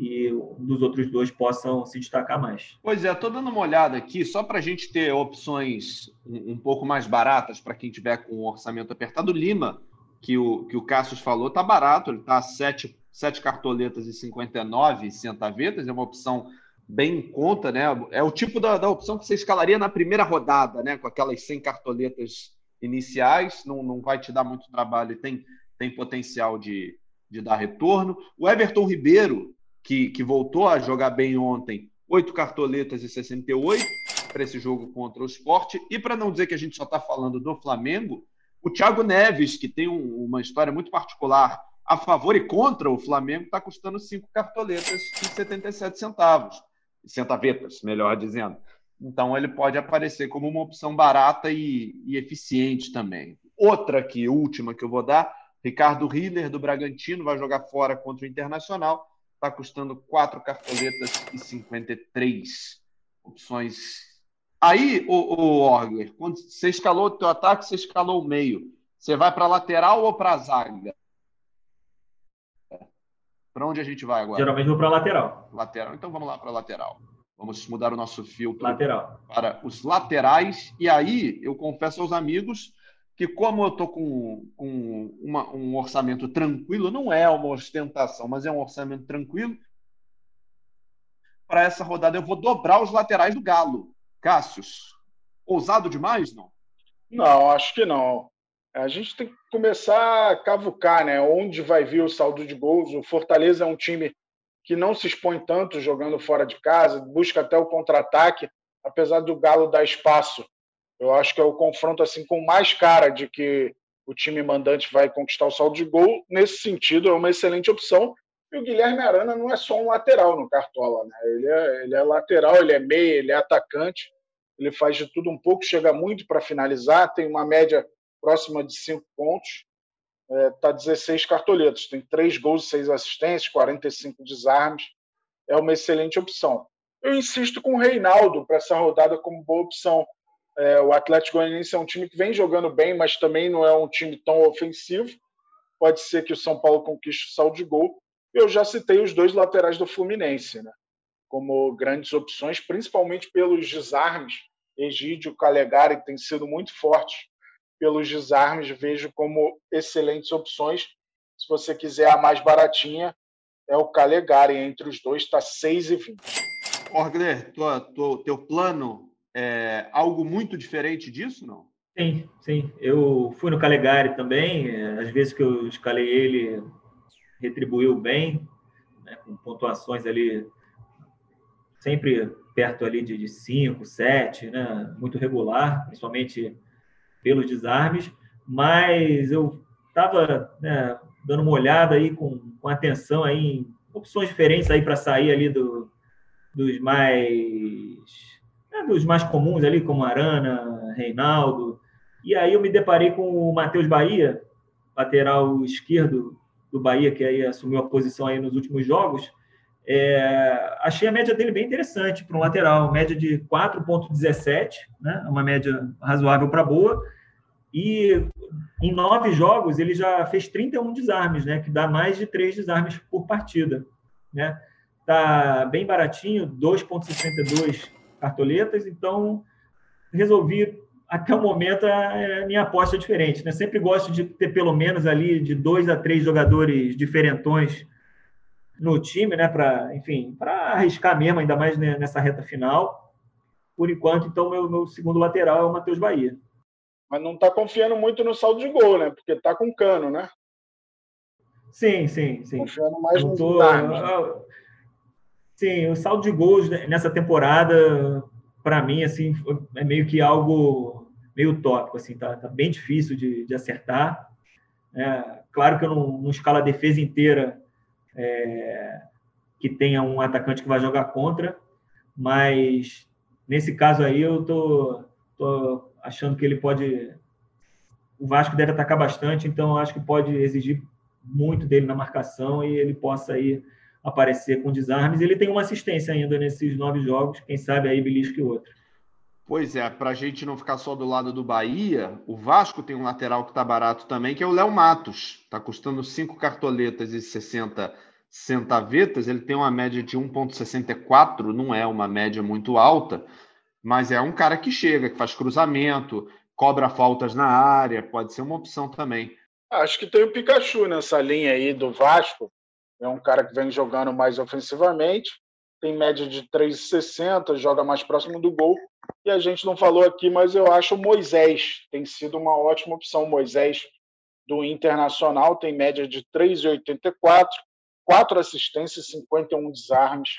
e dos outros dois possam se destacar mais. Pois é, estou dando uma olhada aqui, só para a gente ter opções um, um pouco mais baratas para quem tiver com o orçamento apertado. Lima, que o, que o Cassius falou, está barato, ele está a 7, 7 cartoletas e 59 centavetas, é uma opção bem em conta, né? É o tipo da, da opção que você escalaria na primeira rodada, né? Com aquelas 100 cartoletas iniciais, não, não vai te dar muito trabalho e tem, tem potencial de, de dar retorno. O Everton Ribeiro, que, que voltou a jogar bem ontem, oito cartoletas e 68 para esse jogo contra o esporte. E para não dizer que a gente só está falando do Flamengo, o Thiago Neves, que tem um, uma história muito particular a favor e contra o Flamengo, está custando cinco cartoletas e 77 centavos. Centavetas, melhor dizendo. Então ele pode aparecer como uma opção barata e, e eficiente também. Outra aqui, última que eu vou dar, Ricardo Hiller, do Bragantino, vai jogar fora contra o Internacional está custando quatro cartoletas e 53 opções. Aí, o, o Orgler, quando você escalou o teu ataque, você escalou o meio. Você vai para lateral ou para zaga? Para onde a gente vai agora? Geralmente vou para lateral. Lateral. Então vamos lá para lateral. Vamos mudar o nosso filtro lateral. para os laterais. E aí, eu confesso aos amigos que como eu estou com, com uma, um orçamento tranquilo, não é uma ostentação, mas é um orçamento tranquilo, para essa rodada eu vou dobrar os laterais do Galo. Cássius, ousado demais, não? Não, acho que não. A gente tem que começar a cavucar, né? Onde vai vir o saldo de gols? O Fortaleza é um time que não se expõe tanto jogando fora de casa, busca até o contra-ataque, apesar do Galo dar espaço eu acho que é o confronto assim com mais cara de que o time mandante vai conquistar o saldo de gol. Nesse sentido, é uma excelente opção. E o Guilherme Arana não é só um lateral no Cartola, né? Ele é, ele é lateral, ele é meia, ele é atacante, ele faz de tudo um pouco, chega muito para finalizar, tem uma média próxima de cinco pontos, está é, 16 cartoletas, tem três gols, seis assistências, 45 desarmes, é uma excelente opção. eu insisto com o Reinaldo para essa rodada como boa opção. É, o Atlético Goianiense é um time que vem jogando bem, mas também não é um time tão ofensivo. Pode ser que o São Paulo conquiste o saldo de gol. Eu já citei os dois laterais do Fluminense, né? como grandes opções, principalmente pelos desarmes. Egídio Calegari tem sido muito forte pelos desarmes, vejo como excelentes opções. Se você quiser a mais baratinha, é o Calegari. Entre os dois está 6,20. Orgler, teu plano é algo muito diferente disso, não? Sim, sim. Eu fui no Calegari também. Às vezes que eu escalei ele, retribuiu bem, né, com pontuações ali sempre perto ali de 5, 7, né, muito regular, principalmente pelos desarmes, mas eu estava né, dando uma olhada aí com, com atenção aí em opções diferentes aí para sair ali do, dos mais né, dos mais comuns ali, como Arana, Reinaldo, e aí eu me deparei com o Matheus Bahia, lateral esquerdo do Bahia, que aí assumiu a posição aí nos últimos jogos, é, achei a média dele bem interessante para um lateral, média de 4,17, né? uma média razoável para boa. E em nove jogos ele já fez 31 desarmes, né? que dá mais de três desarmes por partida. Né? Tá bem baratinho, 2,62 cartoletas, então resolvi até o momento a, minha aposta é diferente. Né? Sempre gosto de ter pelo menos ali de dois a três jogadores diferentões no time, né? Para, enfim, para arriscar mesmo, ainda mais nessa reta final. Por enquanto, então, meu, meu segundo lateral é o Matheus Bahia. Mas não está confiando muito no saldo de gol, né? Porque está com cano, né? Sim, sim, sim. Confiando mais no tô... Sim, o saldo de gols nessa temporada, para mim, assim, é meio que algo meio tópico, assim, tá, tá bem difícil de, de acertar. É, claro que eu não, não escalo a defesa inteira é, que tenha um atacante que vai jogar contra, mas nesse caso aí eu tô, tô achando que ele pode. O Vasco deve atacar bastante, então acho que pode exigir muito dele na marcação e ele possa aí aparecer com desarmes. Ele tem uma assistência ainda nesses nove jogos, quem sabe aí belisque outro. Pois é, para a gente não ficar só do lado do Bahia, o Vasco tem um lateral que está barato também, que é o Léo Matos. Está custando 5 cartoletas e 60 centavetas. Ele tem uma média de 1,64, não é uma média muito alta, mas é um cara que chega, que faz cruzamento, cobra faltas na área, pode ser uma opção também. Acho que tem o Pikachu nessa linha aí do Vasco. É um cara que vem jogando mais ofensivamente, tem média de 3,60, joga mais próximo do gol e a gente não falou aqui, mas eu acho o Moisés tem sido uma ótima opção. Moisés do Internacional tem média de 3,84, quatro assistências, 51 desarmes.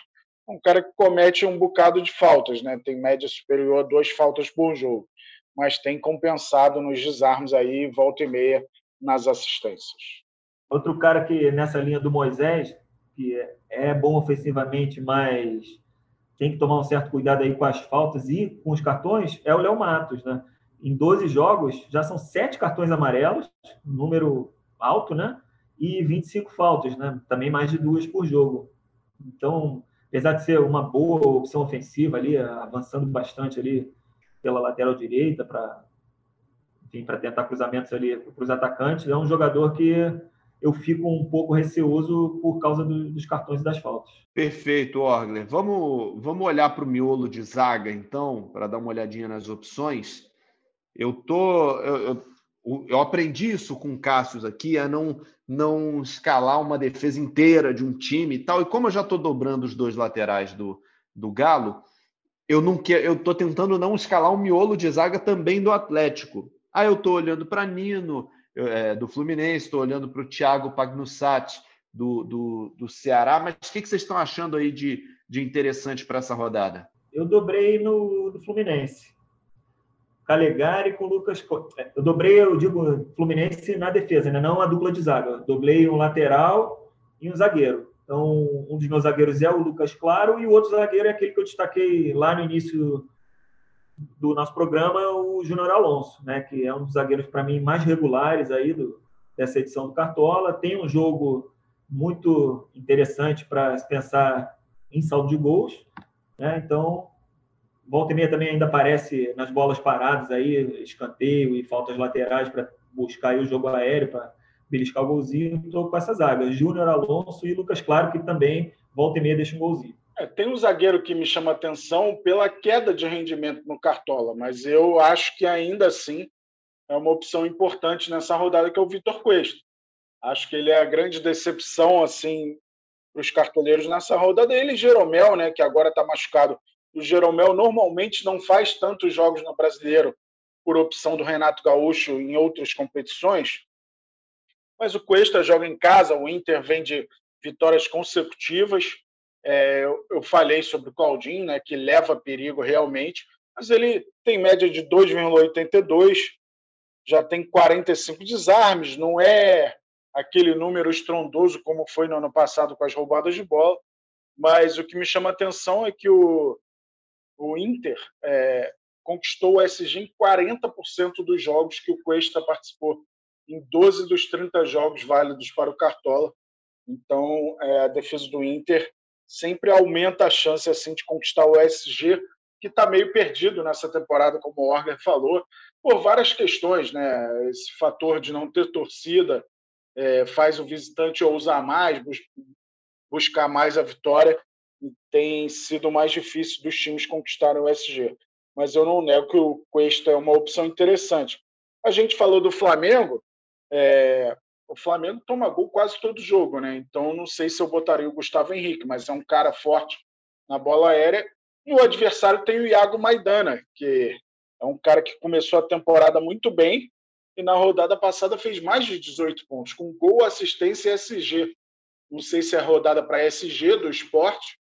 Um cara que comete um bocado de faltas, né? Tem média superior a duas faltas por jogo, mas tem compensado nos desarmes aí, volta e meia, nas assistências. Outro cara que nessa linha do Moisés, que é bom ofensivamente, mas tem que tomar um certo cuidado aí com as faltas e com os cartões, é o Léo Matos, né? Em 12 jogos, já são sete cartões amarelos, número alto, né? E 25 faltas, né? Também mais de duas por jogo. Então, apesar de ser uma boa opção ofensiva ali, avançando bastante ali pela lateral direita para para tentar cruzamentos ali para os atacantes, é um jogador que eu fico um pouco receoso por causa do, dos cartões e das faltas. Perfeito, Orgler. Vamos, vamos olhar para o miolo de zaga, então, para dar uma olhadinha nas opções. Eu tô, eu, eu, eu, aprendi isso com o Cássio aqui, a não, não escalar uma defesa inteira de um time e tal. E como eu já estou dobrando os dois laterais do, do Galo, eu não quero, eu estou tentando não escalar um miolo de zaga também do Atlético. Aí eu estou olhando para Nino, é, do Fluminense, estou olhando para o Thiago Pagnussati do, do, do Ceará, mas o que, que vocês estão achando aí de, de interessante para essa rodada? Eu dobrei no do Fluminense. Calegari com Lucas. É, eu dobrei, eu digo, Fluminense na defesa, né? não a dupla de zaga. Eu dobrei um lateral e um zagueiro. Então, um dos meus zagueiros é o Lucas Claro e o outro zagueiro é aquele que eu destaquei lá no início do nosso programa o Júnior Alonso, né, que é um dos zagueiros para mim mais regulares aí do, dessa edição do Cartola. Tem um jogo muito interessante para pensar em saldo de gols. Né? Então, volta e meia também ainda aparece nas bolas paradas aí, escanteio e faltas laterais para buscar o jogo aéreo, para beliscar o golzinho. Estou com essa zaga, Júnior Alonso e Lucas Claro, que também volta e meia deixa um golzinho. É, tem um zagueiro que me chama atenção pela queda de rendimento no Cartola, mas eu acho que ainda assim é uma opção importante nessa rodada, que é o Vitor Cuesta. Acho que ele é a grande decepção assim para os cartoleiros nessa rodada. Ele, Jeromel, né, que agora está machucado. O Jeromel normalmente não faz tantos jogos no Brasileiro por opção do Renato Gaúcho em outras competições, mas o Cuesta joga em casa, o Inter vem de vitórias consecutivas. É, eu, eu, falei sobre o Claudinho, né, que leva perigo realmente, mas ele tem média de 2,82, já tem 45 desarmes, não é aquele número estrondoso como foi no ano passado com as roubadas de bola, mas o que me chama a atenção é que o, o Inter é, conquistou o SG em 40% dos jogos que o Cuesta participou, em 12 dos 30 jogos válidos para o Cartola. Então, é, a defesa do Inter sempre aumenta a chance assim de conquistar o SG, que está meio perdido nessa temporada, como o Orger falou, por várias questões, né? Esse fator de não ter torcida é, faz o visitante ousar mais, bus buscar mais a vitória, e tem sido mais difícil dos times conquistarem o SG. Mas eu não nego que o Cuesta é uma opção interessante. A gente falou do Flamengo, é, o Flamengo toma gol quase todo jogo, né? Então não sei se eu botaria o Gustavo Henrique, mas é um cara forte na bola aérea. E o adversário tem o Iago Maidana, que é um cara que começou a temporada muito bem e na rodada passada fez mais de 18 pontos, com gol, assistência e SG. Não sei se é rodada para SG do esporte,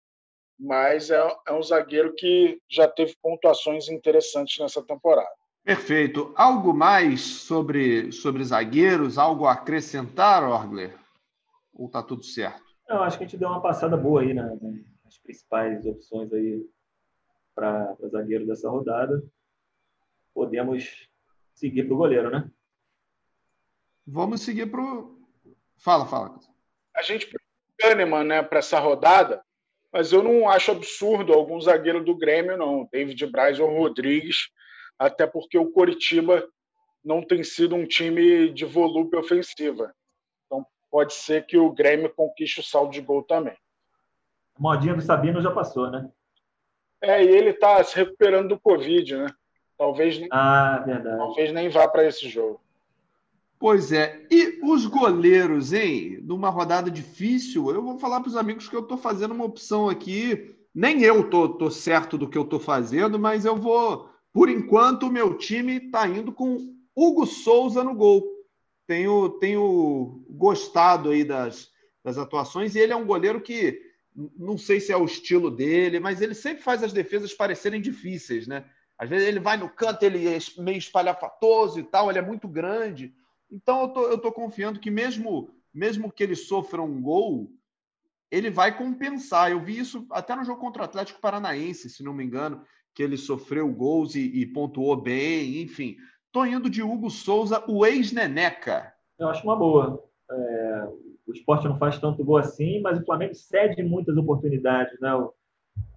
mas é, é um zagueiro que já teve pontuações interessantes nessa temporada. Perfeito. Algo mais sobre, sobre zagueiros? Algo a acrescentar, Orgler? Ou está tudo certo? Eu acho que a gente deu uma passada boa aí nas principais opções aí para zagueiro dessa rodada podemos seguir para o goleiro, né? Vamos seguir para o. Fala, fala. A gente Kahneman né, para essa rodada, mas eu não acho absurdo algum zagueiro do Grêmio, não. David Braz ou Rodrigues, até porque o Coritiba não tem sido um time de volume ofensiva. Então pode ser que o Grêmio conquiste o saldo de gol também. A modinha do Sabino já passou, né? É, e ele está se recuperando do Covid, né? Talvez, ah, verdade. talvez nem vá para esse jogo. Pois é. E os goleiros, hein? Numa rodada difícil, eu vou falar para os amigos que eu estou fazendo uma opção aqui. Nem eu tô, tô certo do que eu estou fazendo, mas eu vou. Por enquanto, o meu time está indo com Hugo Souza no gol. Tenho, tenho gostado aí das, das atuações e ele é um goleiro que não sei se é o estilo dele, mas ele sempre faz as defesas parecerem difíceis, né? Às vezes ele vai no canto, ele é meio espalhafatoso e tal, ele é muito grande. Então eu tô, eu tô confiando que mesmo, mesmo que ele sofra um gol, ele vai compensar. Eu vi isso até no jogo contra o Atlético Paranaense, se não me engano, que ele sofreu gols e, e pontuou bem, enfim. Tô indo de Hugo Souza, o ex-Neneca. Eu acho uma boa. É, o esporte não faz tanto gol assim, mas o Flamengo cede muitas oportunidades né,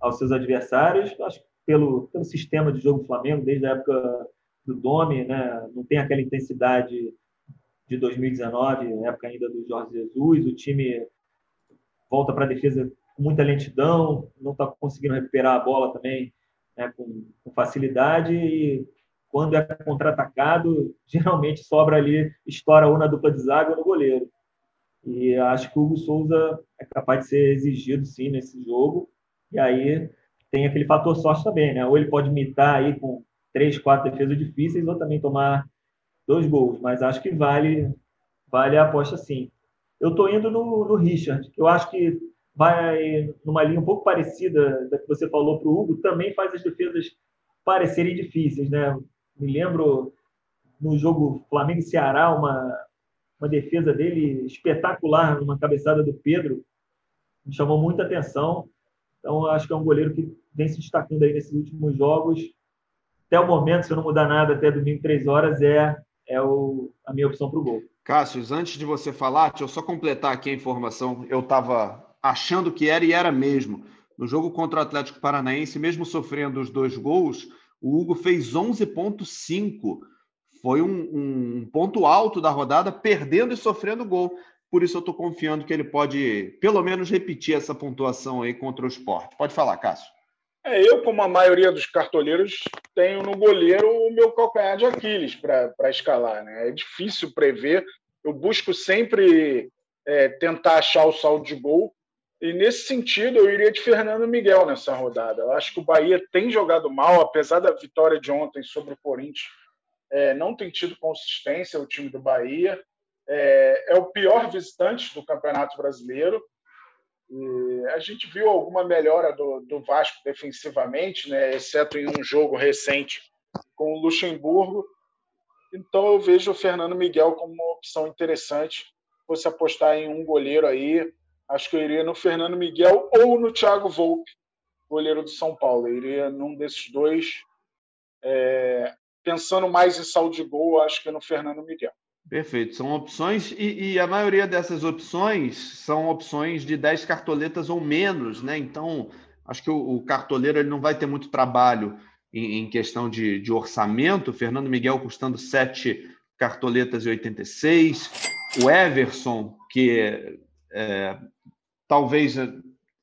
aos seus adversários. Acho que pelo, pelo sistema de jogo do Flamengo, desde a época do Domi, né? não tem aquela intensidade de 2019, época ainda do Jorge Jesus, o time volta para a defesa com muita lentidão, não está conseguindo recuperar a bola também né, com, com, facilidade e quando é contra-atacado, geralmente sobra ali, estoura ou na dupla de zaga ou no goleiro. E acho que o Hugo Souza é capaz de ser exigido sim nesse jogo, e aí tem aquele fator sorte também, né? Ou ele pode imitar aí com três, quatro defesas difíceis, ou também tomar dois gols. Mas acho que vale, vale a aposta sim. Eu estou indo no, no Richard, que eu acho que vai numa linha um pouco parecida da que você falou para o Hugo, também faz as defesas parecerem difíceis, né? Me lembro no jogo Flamengo Ceará, uma, uma defesa dele espetacular, numa cabeçada do Pedro, me chamou muita atenção. Então, acho que é um goleiro que vem se destacando aí nesses últimos jogos. Até o momento, se eu não mudar nada, até domingo, três horas, é, é o, a minha opção para o gol. Cássio, antes de você falar, deixa eu só completar aqui a informação. Eu estava achando que era e era mesmo. no jogo contra o Atlético Paranaense, mesmo sofrendo os dois gols, o Hugo fez 11,5. Foi um, um, ponto alto da rodada, perdendo e sofrendo gol. Por isso eu estou confiando que ele pode, pelo menos, repetir essa pontuação aí contra o esporte. Pode falar, Cássio. É, eu, como a maioria dos cartoleiros, tenho no goleiro o meu calcanhar de Aquiles para escalar. Né? É difícil prever. Eu busco sempre é, tentar achar o saldo de gol. E nesse sentido, eu iria de Fernando Miguel nessa rodada. Eu acho que o Bahia tem jogado mal, apesar da vitória de ontem sobre o Corinthians. É, não tem tido consistência o time do Bahia. É, é o pior visitante do Campeonato Brasileiro. E a gente viu alguma melhora do, do Vasco defensivamente, né, exceto em um jogo recente com o Luxemburgo. Então eu vejo o Fernando Miguel como uma opção interessante. Fosse apostar em um goleiro aí, acho que eu iria no Fernando Miguel ou no Thiago Volpe, goleiro do São Paulo. Eu iria num desses dois. É, pensando mais em saldo de gol, acho que no Fernando Miguel. Perfeito, são opções e, e, a maioria dessas opções são opções de 10 cartoletas ou menos, né? Então, acho que o, o cartoleiro ele não vai ter muito trabalho em, em questão de, de, orçamento. Fernando Miguel custando 7 cartoletas e 86. O Everson, que é, talvez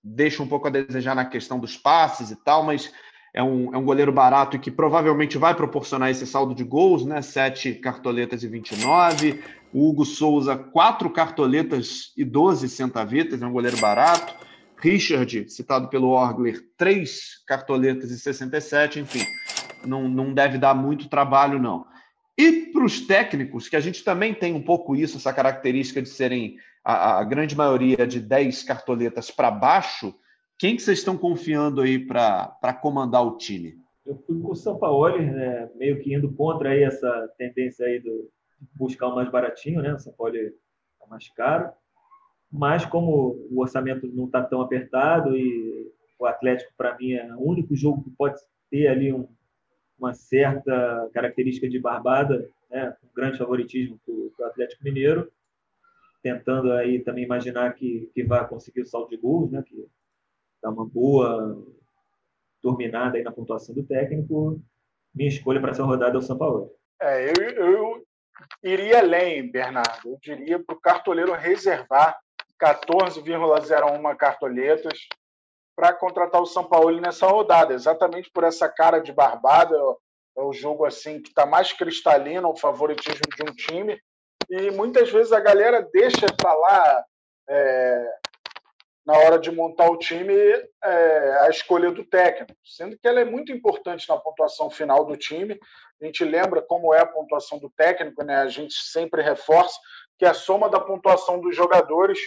deixe um pouco a desejar na questão dos passes e tal, mas é um, é um goleiro barato e que provavelmente vai proporcionar esse saldo de gols, né? Sete cartoletas e 29. O Hugo Souza, quatro cartoletas e 12 centavitas, é um goleiro barato. Richard, citado pelo Orgler, três cartoletas e 67, enfim, não, não deve dar muito trabalho, não. E para os técnicos, que a gente também tem um pouco isso, essa característica de serem a, a grande maioria de 10 cartoletas para baixo, quem que vocês estão confiando aí para comandar o time? Eu fui com o São Paulo, né, meio que indo contra aí essa tendência aí do buscar o mais baratinho, né? O São Paulo é mais caro. Mas como o orçamento não está tão apertado e o Atlético para mim é o único jogo que pode ter ali um, uma certa característica de barbada, né? Um grande favoritismo para o Atlético Mineiro, tentando aí também imaginar que, que vai conseguir o saldo de gols, né? Que dar uma boa dominada aí na pontuação do técnico, minha escolha para essa rodada é o São Paulo. É, eu, eu iria além, Bernardo. Eu diria para o cartoleiro reservar 14,01 cartoletas para contratar o São Paulo nessa rodada, exatamente por essa cara de barbada. É o jogo assim que está mais cristalino, o favoritismo de um time. E muitas vezes a galera deixa para lá é, na hora de montar o time é, a escolha do técnico, sendo que ela é muito importante na pontuação final do time. A gente lembra como é a pontuação do técnico, né? A gente sempre reforça que é a soma da pontuação dos jogadores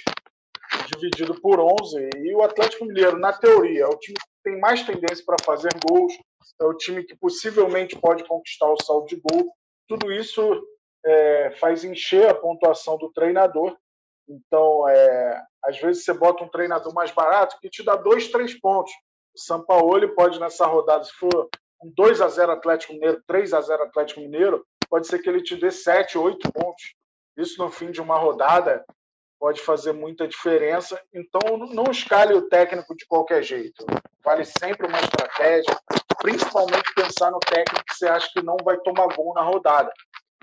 dividido por 11 e o Atlético Mineiro, na teoria, é o time que tem mais tendência para fazer gols, é o time que possivelmente pode conquistar o saldo de gol. Tudo isso é, faz encher a pontuação do treinador então, é, às vezes você bota um treinador mais barato que te dá dois, três pontos. O São Paulo pode, nessa rodada, se for um 2 a 0 Atlético Mineiro, 3 a 0 Atlético Mineiro, pode ser que ele te dê 7, 8 pontos. Isso no fim de uma rodada pode fazer muita diferença. Então, não escale o técnico de qualquer jeito. Vale sempre uma estratégia, principalmente pensar no técnico que você acha que não vai tomar gol na rodada.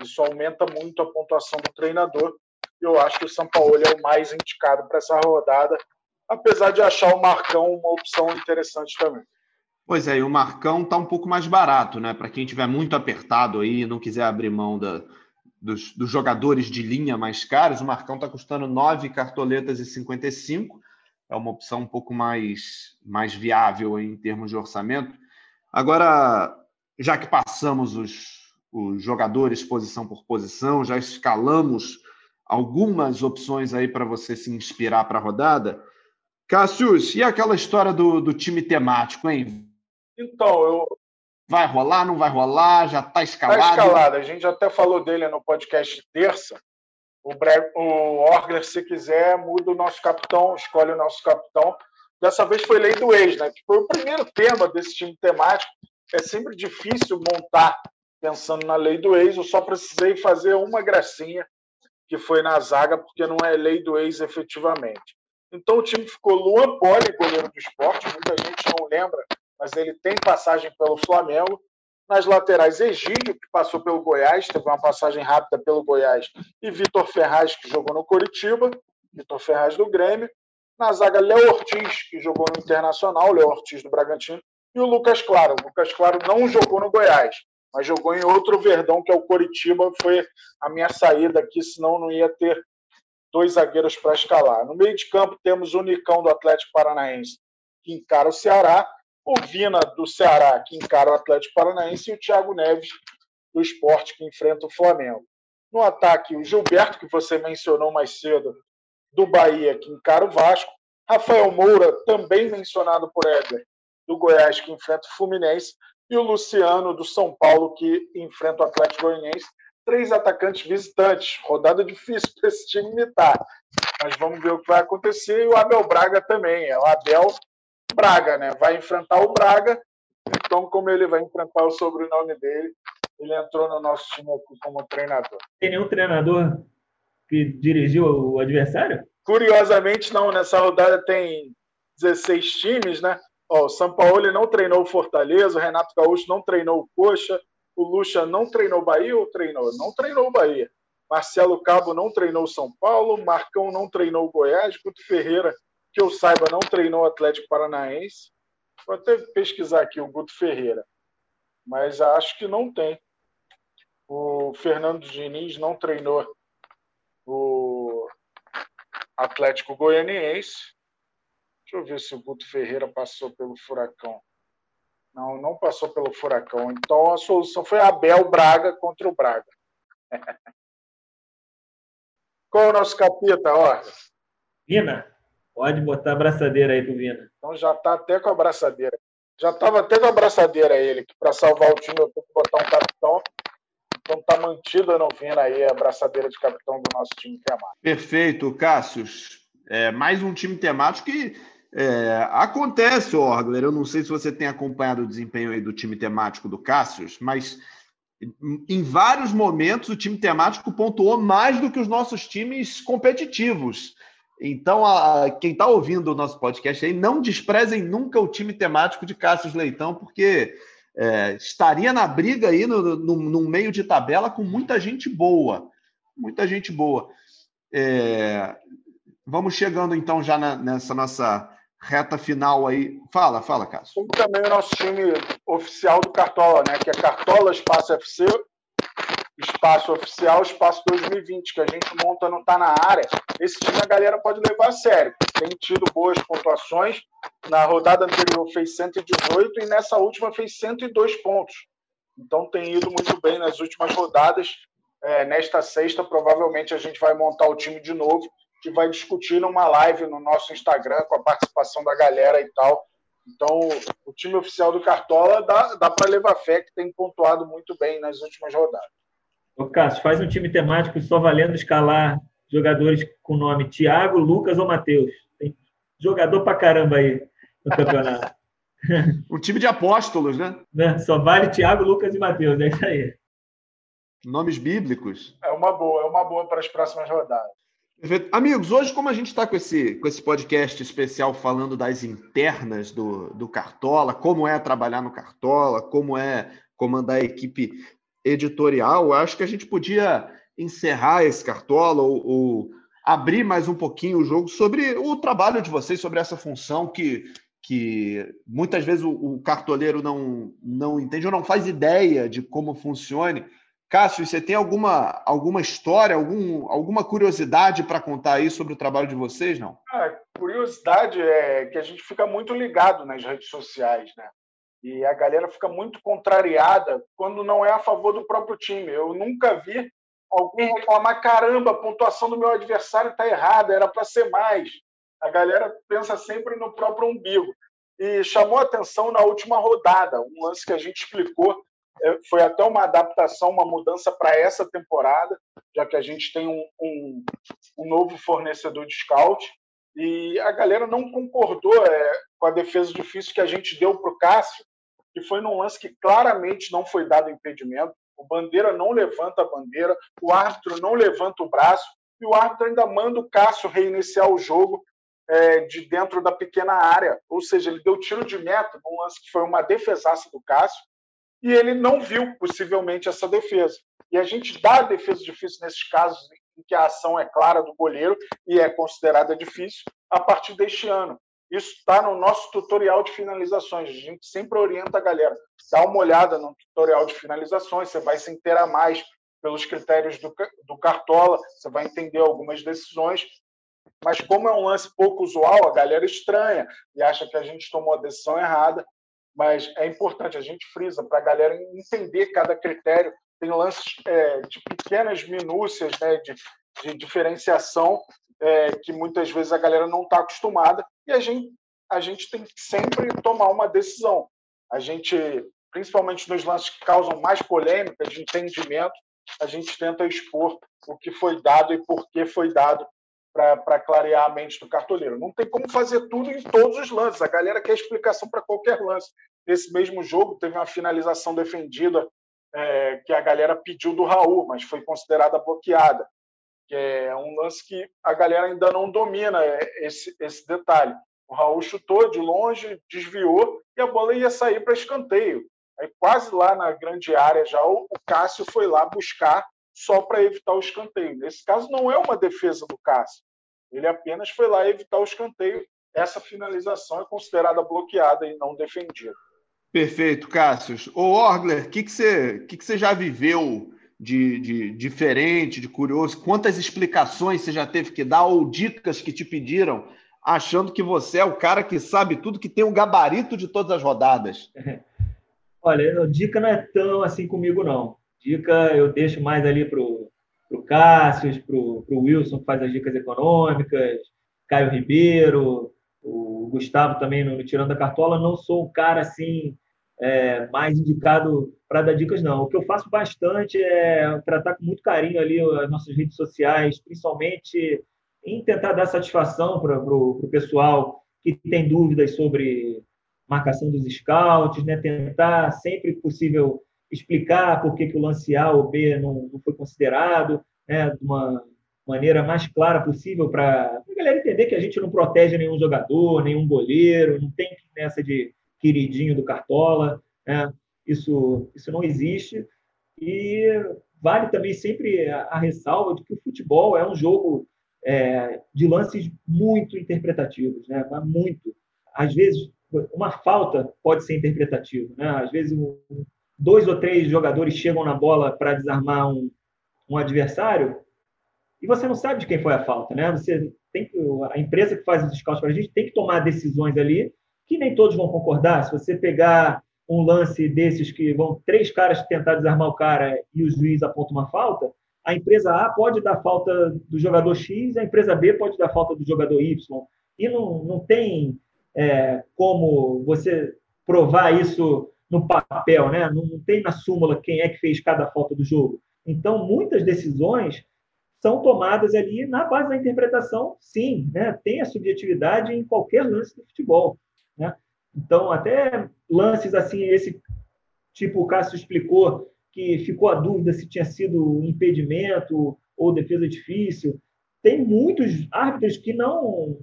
Isso aumenta muito a pontuação do treinador eu acho que o São Paulo é o mais indicado para essa rodada, apesar de achar o Marcão uma opção interessante também. Pois é, e o Marcão está um pouco mais barato, né? Para quem tiver muito apertado aí e não quiser abrir mão da, dos, dos, jogadores de linha mais caros, o Marcão está custando 9 cartoletas e 55. É uma opção um pouco mais, mais viável em termos de orçamento. Agora, já que passamos os, jogadores posição por posição, já escalamos algumas opções aí para você se inspirar para a rodada. Cassius, e aquela história do, do time temático, hein? Então, eu. Vai rolar, não vai rolar? Já está escalado? Está escalado. A gente até falou dele no podcast de terça. O, Bre... o Orgler, se quiser, muda o nosso capitão, escolhe o nosso capitão. Dessa vez foi lei do ex, né? Que foi o primeiro tema desse time temático. É sempre difícil montar pensando na lei do ex. Eu só precisei fazer uma gracinha que foi na zaga, porque não é lei do ex efetivamente. Então o time ficou Luan Poli, goleiro do esporte, muita gente não lembra, mas ele tem passagem pelo Flamengo. Nas laterais, Egídio, que passou pelo Goiás, teve uma passagem rápida pelo Goiás, e Vitor Ferraz, que jogou no Coritiba, Vitor Ferraz do Grêmio. Na zaga, Léo Ortiz, que jogou no Internacional, Léo Ortiz do Bragantino, e o Lucas Claro. O Lucas Claro não jogou no Goiás, mas jogou em outro Verdão, que é o Coritiba. Foi a minha saída aqui, senão não ia ter dois zagueiros para escalar. No meio de campo, temos o Nicão do Atlético Paranaense, que encara o Ceará, o Vina do Ceará, que encara o Atlético Paranaense, e o Thiago Neves do Esporte, que enfrenta o Flamengo. No ataque, o Gilberto, que você mencionou mais cedo, do Bahia, que encara o Vasco. Rafael Moura, também mencionado por Éder, do Goiás, que enfrenta o Fluminense. E o Luciano, do São Paulo, que enfrenta o Atlético Goianiense. Três atacantes visitantes. Rodada difícil para esse time imitar. Mas vamos ver o que vai acontecer. E o Abel Braga também. É o Abel Braga, né? Vai enfrentar o Braga. Então, como ele vai enfrentar o sobrenome dele, ele entrou no nosso time como treinador. Tem nenhum treinador que dirigiu o adversário? Curiosamente, não. Nessa rodada tem 16 times, né? Ó, o São Paulo não treinou o Fortaleza, o Renato Gaúcho não treinou o Coxa, o Lucha não treinou o Bahia ou treinou? Não treinou o Bahia. Marcelo Cabo não treinou o São Paulo, Marcão não treinou o Goiás, Guto Ferreira que eu saiba, não treinou o Atlético Paranaense. Vou até pesquisar aqui o Guto Ferreira, mas acho que não tem. O Fernando Diniz não treinou o Atlético Goianiense. Deixa eu ver se o Guto Ferreira passou pelo Furacão. Não, não passou pelo Furacão. Então a solução foi Abel Braga contra o Braga. Qual é o nosso capita, ó? Vina. Pode botar a abraçadeira aí pro Vina. Então já tá até com a abraçadeira. Já tava até com a abraçadeira ele, que para salvar o time eu tenho que botar um capitão. Então tá mantida no Vina aí a abraçadeira de capitão do nosso time temático. Perfeito, Cássius. É, mais um time temático que é, acontece, Orgler. Eu não sei se você tem acompanhado o desempenho aí do time temático do Cássius, mas em vários momentos o time temático pontuou mais do que os nossos times competitivos. Então, a, quem está ouvindo o nosso podcast aí, não desprezem nunca o time temático de Cássio Leitão, porque é, estaria na briga aí no, no, no, meio de tabela com muita gente boa. Muita gente boa. É, vamos chegando então já na, nessa nossa reta final aí. Fala, fala, Cássio. Como também o nosso time oficial do Cartola, né? Que é Cartola Espaço FC, espaço oficial, espaço 2020, que a gente monta não está na área. Esse time a galera pode levar a sério. Tem tido boas pontuações. Na rodada anterior fez 118 e nessa última fez 102 pontos. Então tem ido muito bem nas últimas rodadas. É, nesta sexta, provavelmente a gente vai montar o time de novo e vai discutir numa live no nosso Instagram com a participação da galera e tal. Então, o time oficial do Cartola dá, dá para levar fé que tem pontuado muito bem nas últimas rodadas. Ô, Cássio, faz um time temático só valendo escalar jogadores com nome Thiago, Lucas ou Matheus. Tem jogador pra caramba aí no campeonato. um time de apóstolos, né? né? Só vale Thiago, Lucas e Matheus, é isso aí. Nomes bíblicos. É uma boa, é uma boa para as próximas rodadas. Perfeito. Amigos, hoje, como a gente está com esse, com esse podcast especial falando das internas do, do Cartola, como é trabalhar no Cartola, como é comandar a equipe editorial, acho que a gente podia encerrar esse cartola ou, ou, abrir mais um pouquinho o jogo sobre o trabalho de vocês, sobre essa função que, que muitas vezes o, o cartoleiro não, não entende ou não faz ideia de como funcione. Cássio, você tem alguma, alguma história, algum, alguma curiosidade para contar aí sobre o trabalho de vocês, não? A curiosidade é que a gente fica muito ligado nas redes sociais, né? E a galera fica muito contrariada quando não é a favor do próprio time. Eu nunca vi alguém reclamar: caramba, a pontuação do meu adversário está errada, era para ser mais. A galera pensa sempre no próprio umbigo. E chamou atenção na última rodada, um lance que a gente explicou. É, foi até uma adaptação, uma mudança para essa temporada, já que a gente tem um, um, um novo fornecedor de scout. E a galera não concordou é, com a defesa difícil que a gente deu para o Cássio, que foi num lance que claramente não foi dado impedimento. O Bandeira não levanta a bandeira, o árbitro não levanta o braço, e o árbitro ainda manda o Cássio reiniciar o jogo é, de dentro da pequena área, ou seja, ele deu tiro de meta num lance que foi uma defesaça do Cássio, e ele não viu possivelmente essa defesa. E a gente dá a defesa difícil nesses casos em que a ação é clara do goleiro e é considerada difícil a partir deste ano. Isso está no nosso tutorial de finalizações. A gente sempre orienta a galera. Dá uma olhada no tutorial de finalizações, você vai se inteirar mais pelos critérios do, do Cartola, você vai entender algumas decisões. Mas como é um lance pouco usual, a galera estranha e acha que a gente tomou a decisão errada. Mas é importante, a gente frisa para a galera entender cada critério. Tem lances é, de pequenas minúcias, né, de, de diferenciação é, que muitas vezes a galera não está acostumada e a gente, a gente tem que sempre tomar uma decisão. A gente, principalmente nos lances que causam mais polêmica de entendimento, a gente tenta expor o que foi dado e por que foi dado para clarear a mente do cartoleiro. Não tem como fazer tudo em todos os lances. A galera quer explicação para qualquer lance. Nesse mesmo jogo, teve uma finalização defendida é, que a galera pediu do Raul, mas foi considerada bloqueada que é um lance que a galera ainda não domina é, esse, esse detalhe. O Raul chutou de longe, desviou e a bola ia sair para escanteio. Aí quase lá na grande área já o, Cássio foi lá buscar só para evitar o escanteio. Nesse caso não é uma defesa do Cássio. Ele apenas foi lá evitar o escanteio. Essa finalização é considerada bloqueada e não defendida. Perfeito, Cássio. Ô, Orgler, o que, que, você, que, que você já viveu de, de diferente, de curioso? Quantas explicações você já teve que dar ou dicas que te pediram, achando que você é o cara que sabe tudo, que tem o um gabarito de todas as rodadas? Olha, dica não é tão assim comigo, não. Dica eu deixo mais ali para o Cássio, para o Wilson, que faz as dicas econômicas, Caio Ribeiro, o Gustavo também no, Tirando a Cartola. Não sou um cara assim é, mais indicado para dar dicas, não. O que eu faço bastante é tratar com muito carinho ali as nossas redes sociais, principalmente em tentar dar satisfação para o pessoal que tem dúvidas sobre marcação dos scouts, né? tentar sempre possível explicar por que, que o lance A ou B não, não foi considerado, né? de uma maneira mais clara possível para a galera entender que a gente não protege nenhum jogador, nenhum goleiro, não tem nessa de queridinho do Cartola, né? isso, isso não existe. E vale também sempre a, a ressalva de que o futebol é um jogo é, de lances muito interpretativos, né? muito. Às vezes, uma falta pode ser interpretativa. Né? Às vezes, um, dois ou três jogadores chegam na bola para desarmar um, um adversário e você não sabe de quem foi a falta. Né? Você tem que, a empresa que faz os scouts para a gente tem que tomar decisões ali que nem todos vão concordar. Se você pegar um lance desses que vão três caras tentar desarmar o cara e o juiz aponta uma falta, a empresa A pode dar falta do jogador X, a empresa B pode dar falta do jogador Y. E não, não tem é, como você provar isso no papel, né? Não, não tem na súmula quem é que fez cada falta do jogo. Então, muitas decisões são tomadas ali na base da interpretação, sim, né? Tem a subjetividade em qualquer lance do futebol. Né? Então, até lances assim, esse tipo o Cássio explicou, que ficou a dúvida se tinha sido impedimento ou defesa difícil. Tem muitos árbitros que não,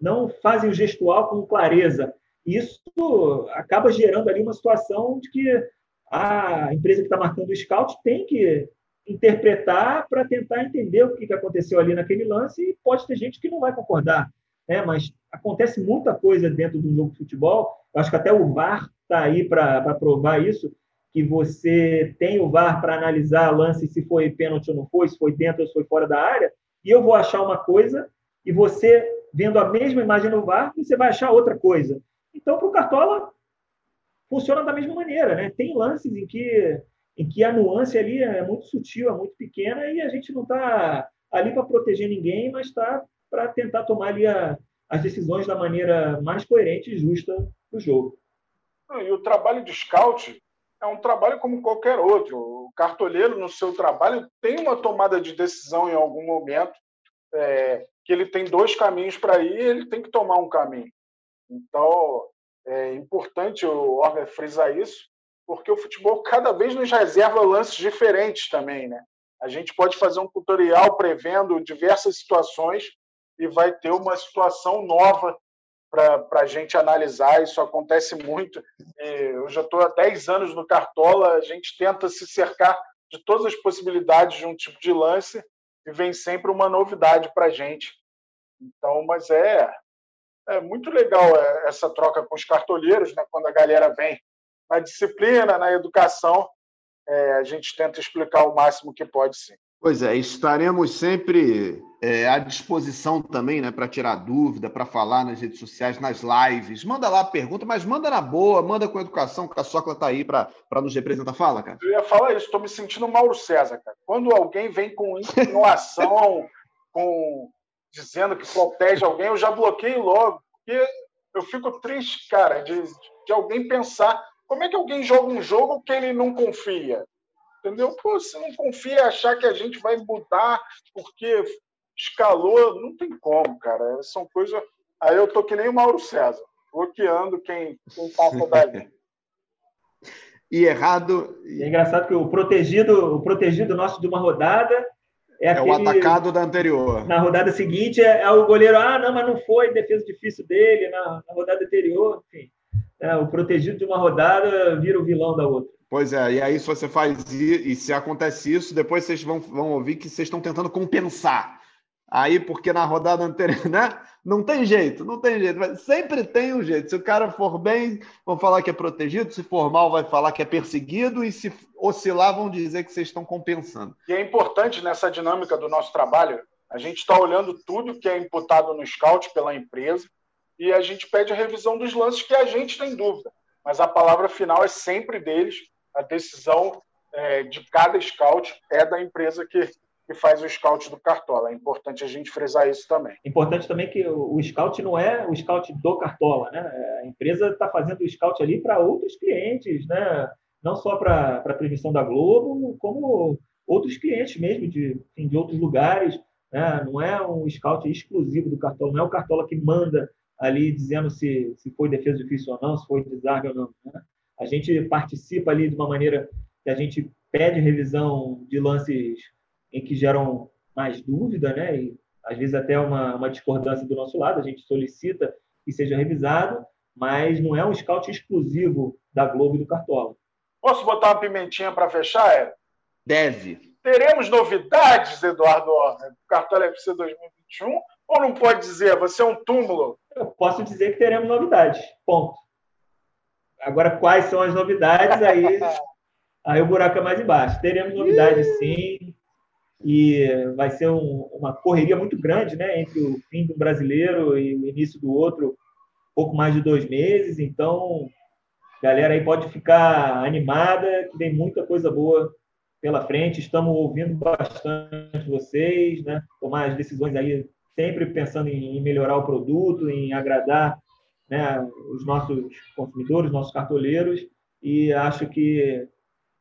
não fazem o gestual com clareza. Isso acaba gerando ali uma situação de que a empresa que está marcando o scout tem que interpretar para tentar entender o que aconteceu ali naquele lance e pode ter gente que não vai concordar né? mas acontece muita coisa dentro do jogo de futebol. Eu acho que até o VAR está aí para provar isso, que você tem o VAR para analisar lance se foi pênalti ou não foi, se foi dentro ou se foi fora da área, e eu vou achar uma coisa e você, vendo a mesma imagem no VAR, você vai achar outra coisa. Então, para o Cartola, funciona da mesma maneira. Né? Tem lances em que, em que a nuance ali é muito sutil, é muito pequena, e a gente não está ali para proteger ninguém, mas está para tentar tomar ali a, as decisões da maneira mais coerente e justa do jogo. E o trabalho de scout é um trabalho como qualquer outro. O cartoleiro, no seu trabalho, tem uma tomada de decisão em algum momento, é, que ele tem dois caminhos para ir ele tem que tomar um caminho. Então, é importante o Orger frisar isso, porque o futebol cada vez nos reserva lances diferentes também. Né? A gente pode fazer um tutorial prevendo diversas situações e vai ter uma situação nova para a gente analisar. Isso acontece muito. Eu já estou há 10 anos no Cartola, a gente tenta se cercar de todas as possibilidades de um tipo de lance e vem sempre uma novidade para a gente. Então, mas é, é muito legal é, essa troca com os cartoleiros, né? quando a galera vem na disciplina, na educação, é, a gente tenta explicar o máximo que pode sim. Pois é, estaremos sempre é, à disposição também, né, para tirar dúvida, para falar nas redes sociais, nas lives. Manda lá a pergunta, mas manda na boa, manda com educação, que a Socla está aí para nos representar. Fala, cara. Eu ia falar isso, estou me sentindo Mauro César, cara. Quando alguém vem com insinuação, com dizendo que protege alguém, eu já bloqueio logo. Porque eu fico triste, cara, de, de alguém pensar como é que alguém joga um jogo que ele não confia? Entendeu? Pô, você não confia achar que a gente vai mudar porque escalou, não tem como, cara. São coisas. Aí eu tô que nem o Mauro César, bloqueando quem, quem passa dali. e errado. É engraçado que o protegido, o protegido nosso de uma rodada é, aquele, é o atacado da anterior. Na rodada seguinte é, é, o goleiro, ah, não, mas não foi, defesa difícil dele na, na rodada anterior, enfim. É, o protegido de uma rodada vira o vilão da outra. Pois é, e aí se você faz e se acontece isso, depois vocês vão, vão ouvir que vocês estão tentando compensar. Aí, porque na rodada anterior, né? Não tem jeito, não tem jeito. Sempre tem um jeito. Se o cara for bem, vão falar que é protegido. Se for mal, vai falar que é perseguido. E se oscilar, vão dizer que vocês estão compensando. E é importante nessa dinâmica do nosso trabalho, a gente está olhando tudo que é imputado no scout pela empresa e a gente pede a revisão dos lances que a gente tem dúvida. Mas a palavra final é sempre deles a decisão é, de cada scout é da empresa que, que faz o scout do Cartola. É importante a gente frisar isso também. Importante também que o, scout não é o scout do Cartola, né? A empresa está fazendo o scout ali para outros clientes, né? Não só para a transmissão da Globo, como outros clientes mesmo de, de outros lugares. Né? Não é um scout exclusivo do Cartola, não é o Cartola que manda ali dizendo se, se foi defesa difícil ou não, se foi desarme ou não. Né? A gente participa ali de uma maneira que a gente pede revisão de lances em que geram mais dúvida, né? E às vezes até uma, uma discordância do nosso lado, a gente solicita que seja revisado, mas não é um scout exclusivo da Globo e do Cartola. Posso botar uma pimentinha para fechar, é? Deve. Teremos novidades, Eduardo Orner, do Cartola FC 2021? Ou não pode dizer, você é um túmulo? Eu posso dizer que teremos novidades, ponto. Agora, quais são as novidades? Aí, aí o buraco é mais embaixo. Teremos novidades, sim. E vai ser um, uma correria muito grande né, entre o fim do brasileiro e o início do outro, pouco mais de dois meses. Então, galera aí pode ficar animada, que tem muita coisa boa pela frente. Estamos ouvindo bastante vocês, né? tomar as decisões aí sempre pensando em melhorar o produto, em agradar né, os nossos consumidores, nossos cartoleiros, e acho que,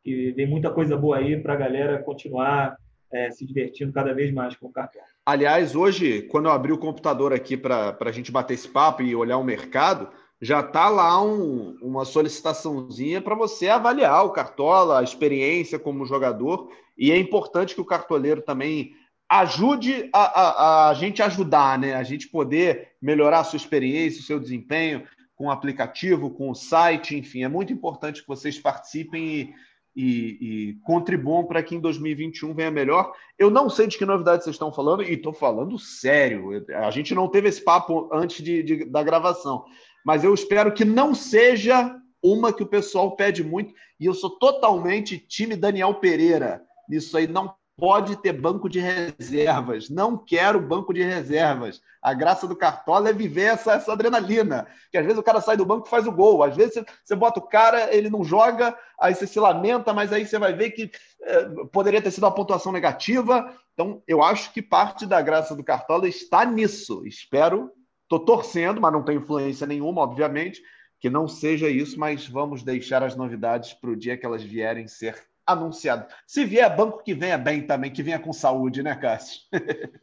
que vem muita coisa boa aí para a galera continuar é, se divertindo cada vez mais com o cartão. Aliás, hoje, quando eu abri o computador aqui para a gente bater esse papo e olhar o mercado, já está lá um, uma solicitaçãozinha para você avaliar o Cartola, a experiência como jogador, e é importante que o cartoleiro também ajude a, a, a, gente ajudar, né? A gente poder melhorar a sua experiência, o seu desempenho com o aplicativo, com o site, enfim, é muito importante que vocês participem e, e, e contribuam para que em 2021 venha melhor. Eu não sei de que novidade vocês estão falando, e estou falando sério. A gente não teve esse papo antes de, de, da gravação, mas eu espero que não seja uma que o pessoal pede muito, e eu sou totalmente time Daniel Pereira. Isso aí não pode ter banco de reservas. Não quero banco de reservas. A graça do Cartola é viver essa, essa adrenalina. Que às vezes o cara sai do banco e faz o gol. Às vezes você, você bota o cara, ele não joga, aí você se lamenta, mas aí você vai ver que é, poderia ter sido uma pontuação negativa. Então, eu acho que parte da graça do Cartola está nisso. Espero, estou torcendo, mas não tem influência nenhuma, obviamente, que não seja isso, mas vamos deixar as novidades para o dia que elas vierem ser anunciado. Se vier banco que venha bem também, que venha com saúde, né, Cássio?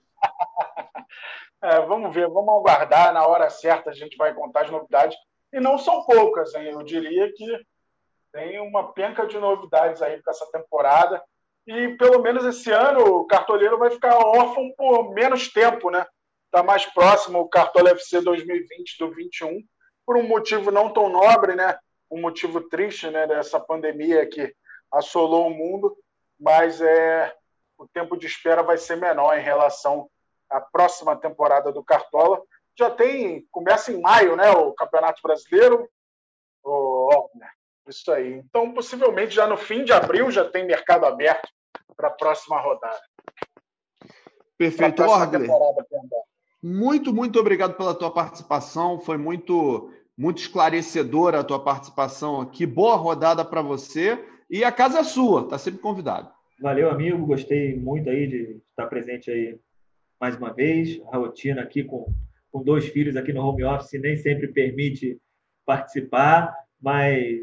é, vamos ver, vamos aguardar. Na hora certa a gente vai contar as novidades. E não são poucas, hein? Eu diria que tem uma penca de novidades aí para essa temporada. E pelo menos esse ano o cartoleiro vai ficar órfão por menos tempo, né? está mais próximo o Cartola FC 2020 do 21, por um motivo não tão nobre, né? um motivo triste né, dessa pandemia que assolou o mundo, mas é, o tempo de espera vai ser menor em relação à próxima temporada do Cartola. Já tem, começa em maio, né, o Campeonato Brasileiro. Oh, isso aí. Então, possivelmente já no fim de abril já tem mercado aberto para a próxima rodada. Perfeito, Orgler. Muito, muito obrigado pela tua participação. Foi muito muito esclarecedora a tua participação aqui. Boa rodada para você. E a casa é sua, tá sempre convidado. Valeu, amigo. Gostei muito aí de estar presente aí mais uma vez. A rotina aqui com, com dois filhos aqui no home office nem sempre permite participar, mas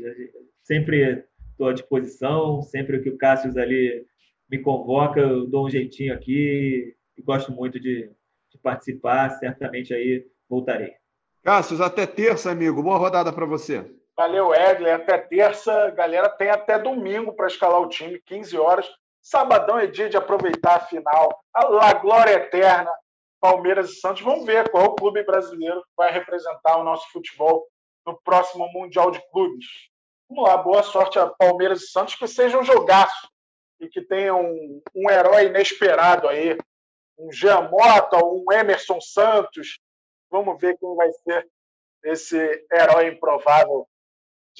sempre estou à disposição. Sempre que o Cássio ali me convoca, eu dou um jeitinho aqui e gosto muito de, de participar. Certamente aí voltarei. Cássio, até terça, amigo. Boa rodada para você. Valeu, Edler. Até terça. Galera, tem até domingo para escalar o time, 15 horas. Sabadão é dia de aproveitar a final. A Glória Eterna, Palmeiras e Santos. Vamos ver qual clube brasileiro vai representar o nosso futebol no próximo Mundial de Clubes. Vamos lá, boa sorte a Palmeiras e Santos, que seja um jogaço e que tenha um, um herói inesperado aí. Um Jean Mota, um Emerson Santos, Vamos ver quem vai ser esse herói improvável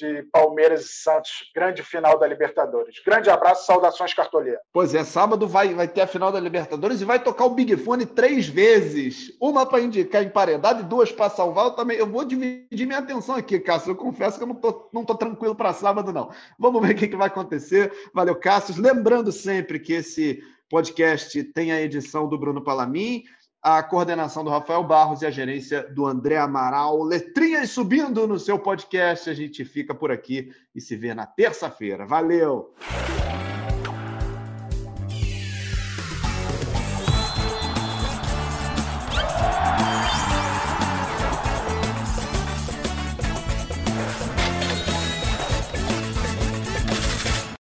de Palmeiras e Santos, grande final da Libertadores. Grande abraço, saudações cartoleiras. Pois é, sábado vai, vai ter a final da Libertadores e vai tocar o Big Fone três vezes. Uma para indicar emparedado e duas para salvar. Eu também eu vou dividir minha atenção aqui, Cássio. Eu confesso que eu não tô, não tô tranquilo para sábado, não. Vamos ver o que, que vai acontecer. Valeu, Cássio. Lembrando sempre que esse podcast tem a edição do Bruno Palamin a coordenação do Rafael Barros e a gerência do André Amaral. Letrinhas subindo no seu podcast. A gente fica por aqui e se vê na terça-feira. Valeu!